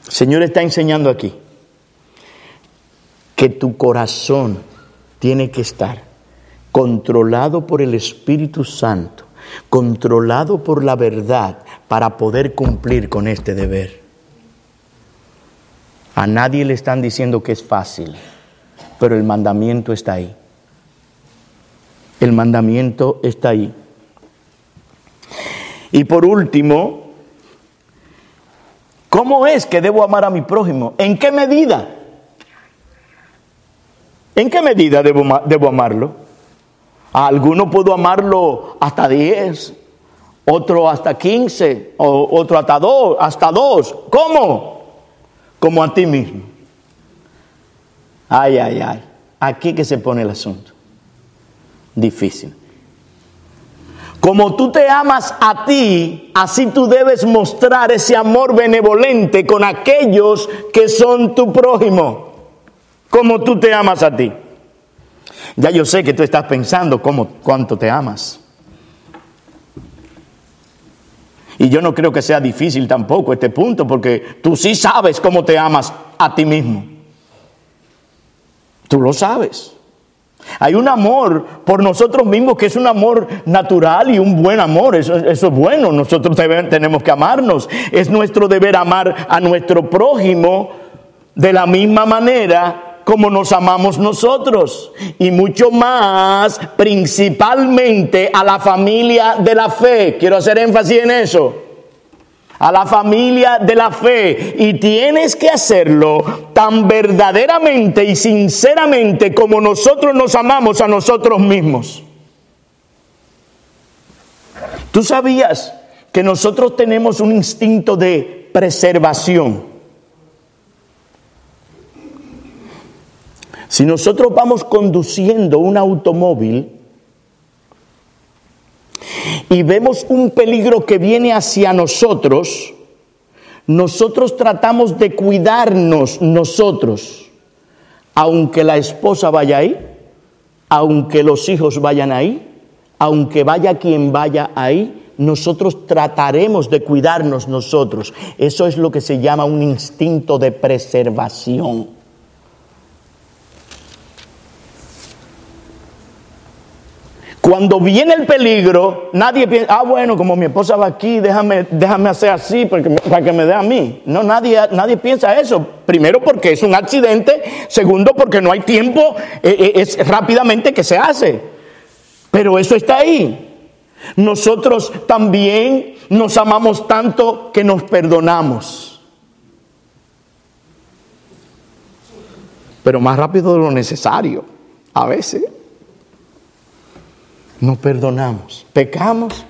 El Señor está enseñando aquí que tu corazón tiene que estar controlado por el Espíritu Santo, controlado por la verdad para poder cumplir con este deber. A nadie le están diciendo que es fácil, pero el mandamiento está ahí. El mandamiento está ahí. Y por último, ¿cómo es que debo amar a mi prójimo? ¿En qué medida? ¿En qué medida debo, amarlo? A alguno puedo amarlo hasta 10, otro hasta 15, o otro hasta dos, hasta dos. ¿Cómo? Como a ti mismo. Ay, ay, ay. Aquí que se pone el asunto. Difícil. Como tú te amas a ti, así tú debes mostrar ese amor benevolente con aquellos que son tu prójimo. Como tú te amas a ti. Ya yo sé que tú estás pensando cómo, cuánto te amas. Y yo no creo que sea difícil tampoco este punto, porque tú sí sabes cómo te amas a ti mismo. Tú lo sabes. Hay un amor por nosotros mismos que es un amor natural y un buen amor. Eso, es bueno. Nosotros tenemos que amarnos. Es nuestro deber amar a nuestro prójimo de la misma manera como nos amamos nosotros y mucho más principalmente a la familia de la fe. Quiero hacer énfasis en eso. A la familia de la fe. Y tienes que hacerlo tan verdaderamente y sinceramente como nosotros nos amamos a nosotros mismos. ¿Tú sabías que nosotros tenemos un instinto de preservación? Si nosotros vamos conduciendo un automóvil y vemos un peligro que viene hacia nosotros, nosotros tratamos de cuidarnos nosotros, aunque la esposa vaya ahí, aunque los hijos vayan ahí, aunque vaya quien vaya ahí, nosotros trataremos de cuidarnos nosotros. Eso es lo que se llama un instinto de preservación. Cuando viene el peligro, nadie piensa, ah, bueno, como mi esposa va aquí, déjame, déjame hacer así para que, me dé a mí. No, nadie, nadie piensa eso. Primero porque es un accidente, segundo porque no hay tiempo, eh, eh, es rápidamente que se hace. Pero eso está ahí. Nosotros también nos amamos tanto que nos perdonamos. Pero más rápido de lo necesario, a veces nos perdonamos. Pecamos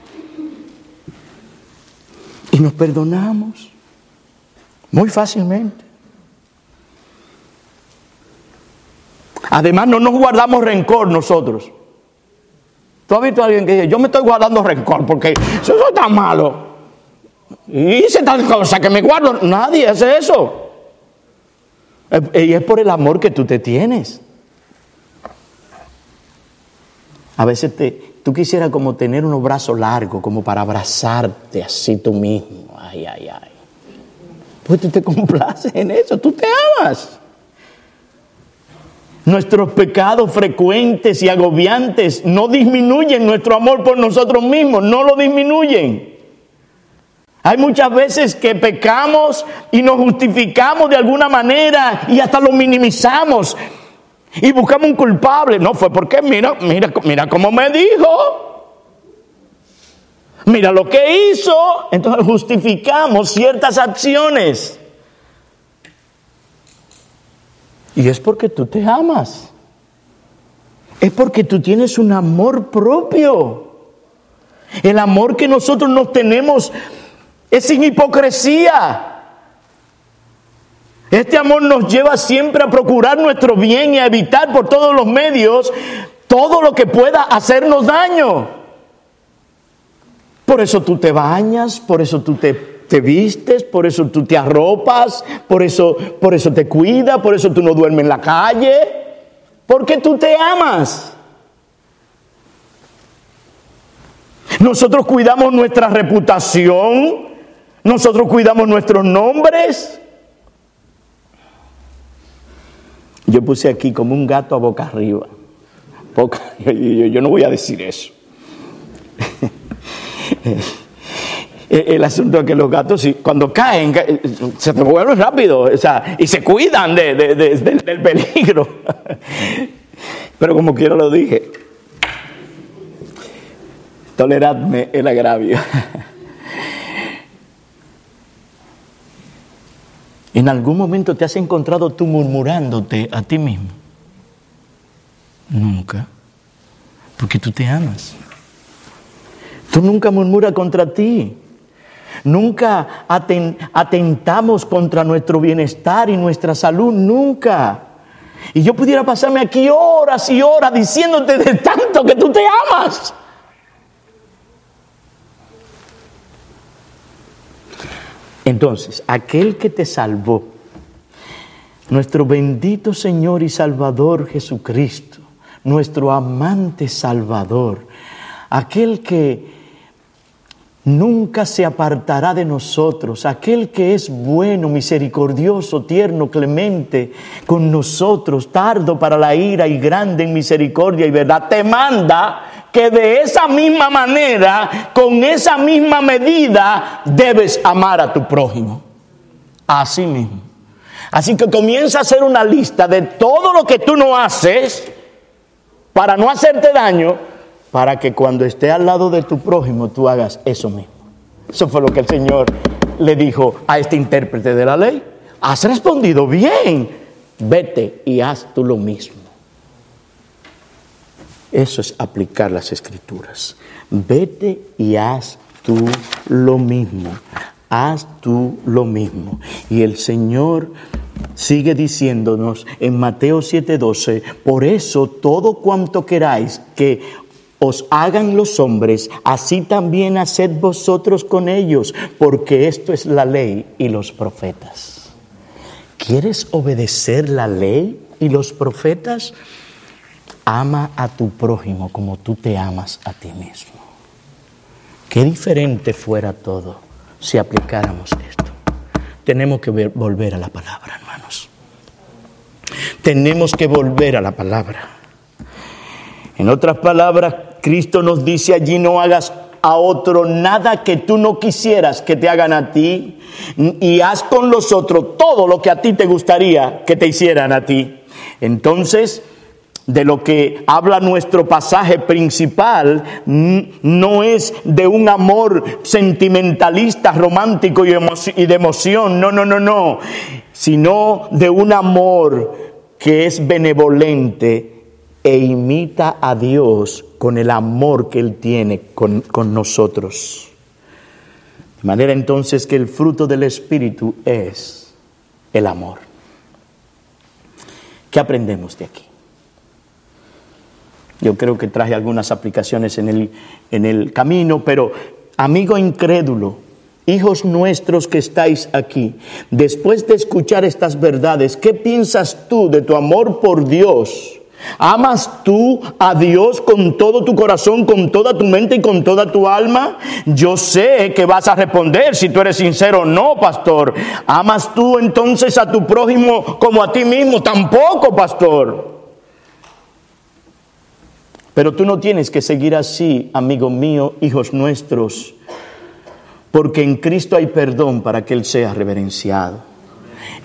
y nos perdonamos muy fácilmente. Además, no nos guardamos rencor nosotros. ¿Tú has visto a alguien que dice, yo me estoy guardando rencor porque eso es tan malo? Y hice tal cosa que me guardo. Nadie hace eso. Y es por el amor que tú te tienes. A veces te, tú quisieras como tener unos brazos largos, como para abrazarte así tú mismo. Ay, ay, ay. Pues tú te complaces en eso, tú te amas. Nuestros pecados frecuentes y agobiantes no disminuyen nuestro amor por nosotros mismos, no lo disminuyen. Hay muchas veces que pecamos y nos justificamos de alguna manera y hasta lo minimizamos. Y buscamos un culpable. No, fue porque mira, mira, mira cómo me dijo. Mira lo que hizo. Entonces justificamos ciertas acciones. Y es porque tú te amas. Es porque tú tienes un amor propio. El amor que nosotros nos tenemos es sin hipocresía. Este amor nos lleva siempre a procurar nuestro bien y a evitar por todos los medios todo lo que pueda hacernos daño. Por eso tú te bañas, por eso tú te, te vistes, por eso tú te arropas, por eso, por eso te cuidas, por eso tú no duermes en la calle, porque tú te amas. Nosotros cuidamos nuestra reputación, nosotros cuidamos nuestros nombres. Yo puse aquí como un gato a boca arriba. yo, no voy a decir eso. El asunto es que los gatos, cuando caen, se vuelven rápido y se cuidan del peligro. Pero como quiero lo dije, toleradme el agravio. ¿En algún momento te has encontrado tú murmurándote a ti mismo? Nunca. Porque tú te amas. Tú nunca murmuras contra ti. Nunca atentamos contra nuestro bienestar y nuestra salud, nunca. Y yo pudiera pasarme aquí horas y horas diciéndote de tanto que tú te amas. Entonces, aquel que te salvó, nuestro bendito Señor y Salvador Jesucristo, nuestro amante Salvador, aquel que nunca se apartará de nosotros, aquel que es bueno, misericordioso, tierno, clemente con nosotros, tardo para la ira y grande en misericordia y verdad, te manda que de esa misma manera, con esa misma medida, debes amar a tu prójimo. Así mismo. Así que comienza a hacer una lista de todo lo que tú no haces para no hacerte daño, para que cuando esté al lado de tu prójimo tú hagas eso mismo. Eso fue lo que el Señor le dijo a este intérprete de la ley. Has respondido bien, vete y haz tú lo mismo. Eso es aplicar las escrituras. Vete y haz tú lo mismo. Haz tú lo mismo. Y el Señor sigue diciéndonos en Mateo 7:12, por eso todo cuanto queráis que os hagan los hombres, así también haced vosotros con ellos, porque esto es la ley y los profetas. ¿Quieres obedecer la ley y los profetas? Ama a tu prójimo como tú te amas a ti mismo. Qué diferente fuera todo si aplicáramos esto. Tenemos que volver a la palabra, hermanos. Tenemos que volver a la palabra. En otras palabras, Cristo nos dice allí no hagas a otro nada que tú no quisieras que te hagan a ti y haz con los otros todo lo que a ti te gustaría que te hicieran a ti. Entonces, de lo que habla nuestro pasaje principal no es de un amor sentimentalista, romántico y de emoción, no, no, no, no, sino de un amor que es benevolente e imita a Dios con el amor que Él tiene con, con nosotros. De manera entonces que el fruto del Espíritu es el amor. ¿Qué aprendemos de aquí? Yo creo que traje algunas aplicaciones en el, en el camino, pero amigo incrédulo, hijos nuestros que estáis aquí, después de escuchar estas verdades, ¿qué piensas tú de tu amor por Dios? ¿Amas tú a Dios con todo tu corazón, con toda tu mente y con toda tu alma? Yo sé que vas a responder si tú eres sincero, no, pastor. ¿Amas tú entonces a tu prójimo como a ti mismo? Tampoco, pastor. Pero tú no tienes que seguir así, amigo mío, hijos nuestros, porque en Cristo hay perdón para que Él sea reverenciado.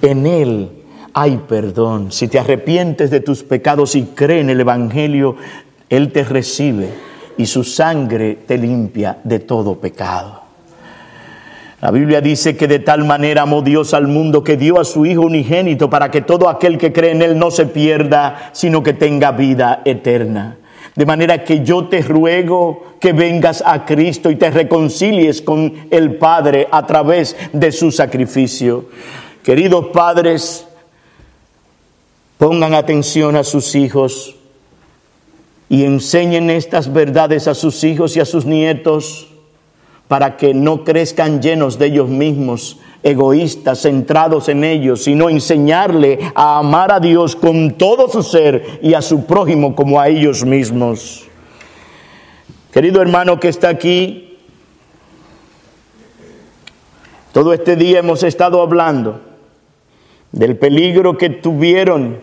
En Él hay perdón. Si te arrepientes de tus pecados y crees en el Evangelio, Él te recibe y su sangre te limpia de todo pecado. La Biblia dice que de tal manera amó Dios al mundo que dio a su Hijo unigénito para que todo aquel que cree en Él no se pierda, sino que tenga vida eterna. De manera que yo te ruego que vengas a Cristo y te reconcilies con el Padre a través de su sacrificio. Queridos padres, pongan atención a sus hijos y enseñen estas verdades a sus hijos y a sus nietos para que no crezcan llenos de ellos mismos, egoístas, centrados en ellos, sino enseñarle a amar a Dios con todo su ser y a su prójimo como a ellos mismos. Querido hermano que está aquí, todo este día hemos estado hablando del peligro que tuvieron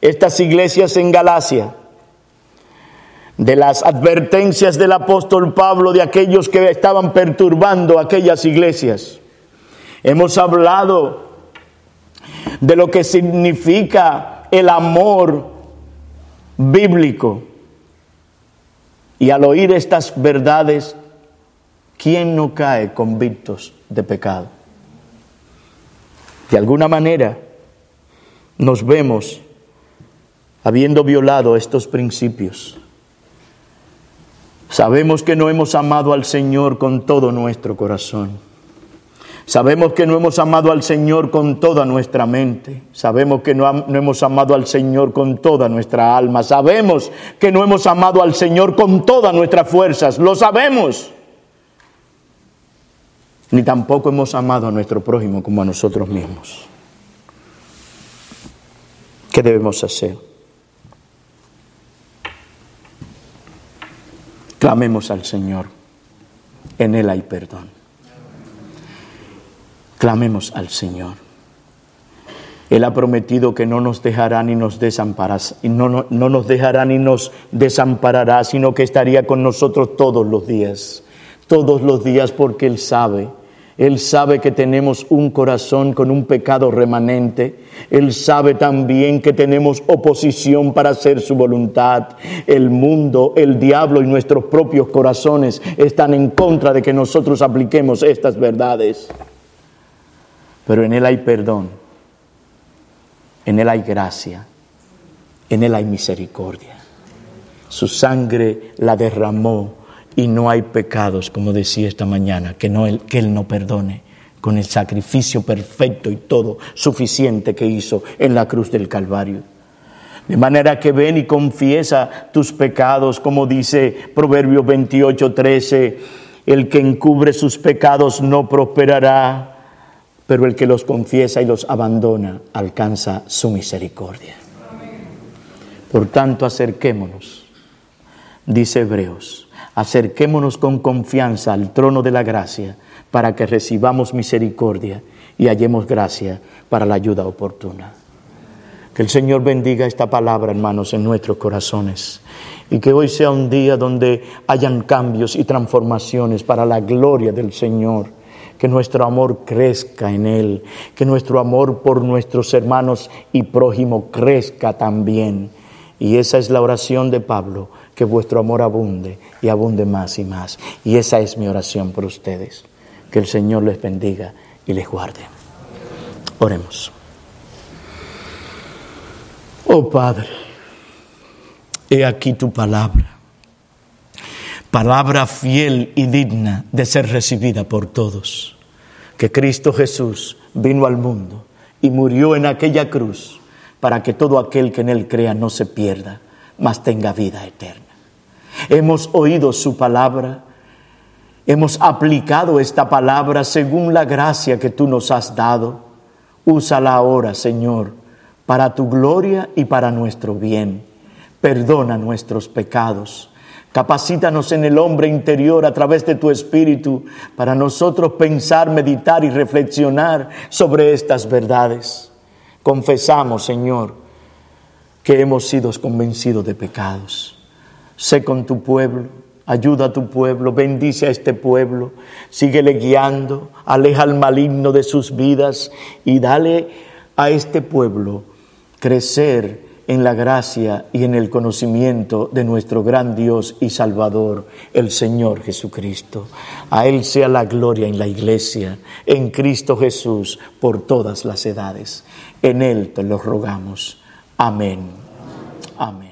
estas iglesias en Galacia, de las advertencias del apóstol Pablo de aquellos que estaban perturbando aquellas iglesias. Hemos hablado de lo que significa el amor bíblico. Y al oír estas verdades, ¿quién no cae convictos de pecado? De alguna manera nos vemos habiendo violado estos principios. Sabemos que no hemos amado al Señor con todo nuestro corazón. Sabemos que no hemos amado al Señor con toda nuestra mente. Sabemos que no, no, hemos amado al Señor con toda nuestra alma. Sabemos que no hemos amado al Señor con todas nuestras fuerzas. Lo sabemos. Ni tampoco hemos amado a nuestro prójimo como a nosotros mismos. ¿Qué debemos hacer? Clamemos al Señor. En Él hay perdón. Clamemos al Señor. Él ha prometido que no nos dejará ni nos desamparará, no, no, no nos dejará ni nos desamparará, sino que estaría con nosotros todos los días, todos los días porque Él sabe él sabe que tenemos un corazón con un pecado remanente. Él sabe también que tenemos oposición para hacer su voluntad. El mundo, el diablo y nuestros propios corazones están en contra de que nosotros apliquemos estas verdades. Pero en Él hay perdón. En Él hay gracia. En Él hay misericordia. Su sangre la derramó y no hay pecados, como decía esta mañana, que, no, que Él no perdone con el sacrificio perfecto y todo suficiente que hizo en la cruz del Calvario. De manera que ven y confiesa tus pecados, como dice Proverbios 28, 13, el que encubre sus pecados no prosperará, pero el que los confiesa y los abandona alcanza su misericordia. Por tanto, acerquémonos, dice Hebreos acerquémonos con confianza al trono de la gracia para que recibamos misericordia y hallemos gracia para la ayuda oportuna. Que el Señor bendiga esta palabra, hermanos, en nuestros corazones. Y que hoy sea un día donde hayan cambios y transformaciones para la gloria del Señor. Que nuestro amor crezca en Él. Que nuestro amor por nuestros hermanos y prójimo crezca también. Y esa es la oración de Pablo que vuestro amor abunde y abunde más y más. Y esa es mi oración por ustedes. Que el Señor les bendiga y les guarde. Oremos. Oh Padre, he aquí tu palabra, palabra fiel y digna de ser recibida por todos, que Cristo Jesús vino al mundo y murió en aquella cruz para que todo aquel que en él crea no se pierda, mas tenga vida eterna hemos oído su palabra, hemos aplicado esta palabra según la gracia que tú nos has dado. Úsala ahora, Señor, para tu gloria y para nuestro bien. Perdona nuestros pecados. Capacítanos en el hombre interior a través de tu Espíritu para nosotros pensar, meditar y reflexionar sobre estas verdades. Confesamos, Señor, que hemos sido convencidos de pecados sé con tu pueblo, ayuda a tu pueblo, bendice a este pueblo, síguele guiando, aleja al maligno de sus vidas y dale a este pueblo crecer en la gracia y en el conocimiento de nuestro gran Dios y Salvador, el Señor Jesucristo. A Él sea la gloria en la iglesia, en Cristo Jesús, por todas las edades. En Él te lo rogamos. Amén. Amén.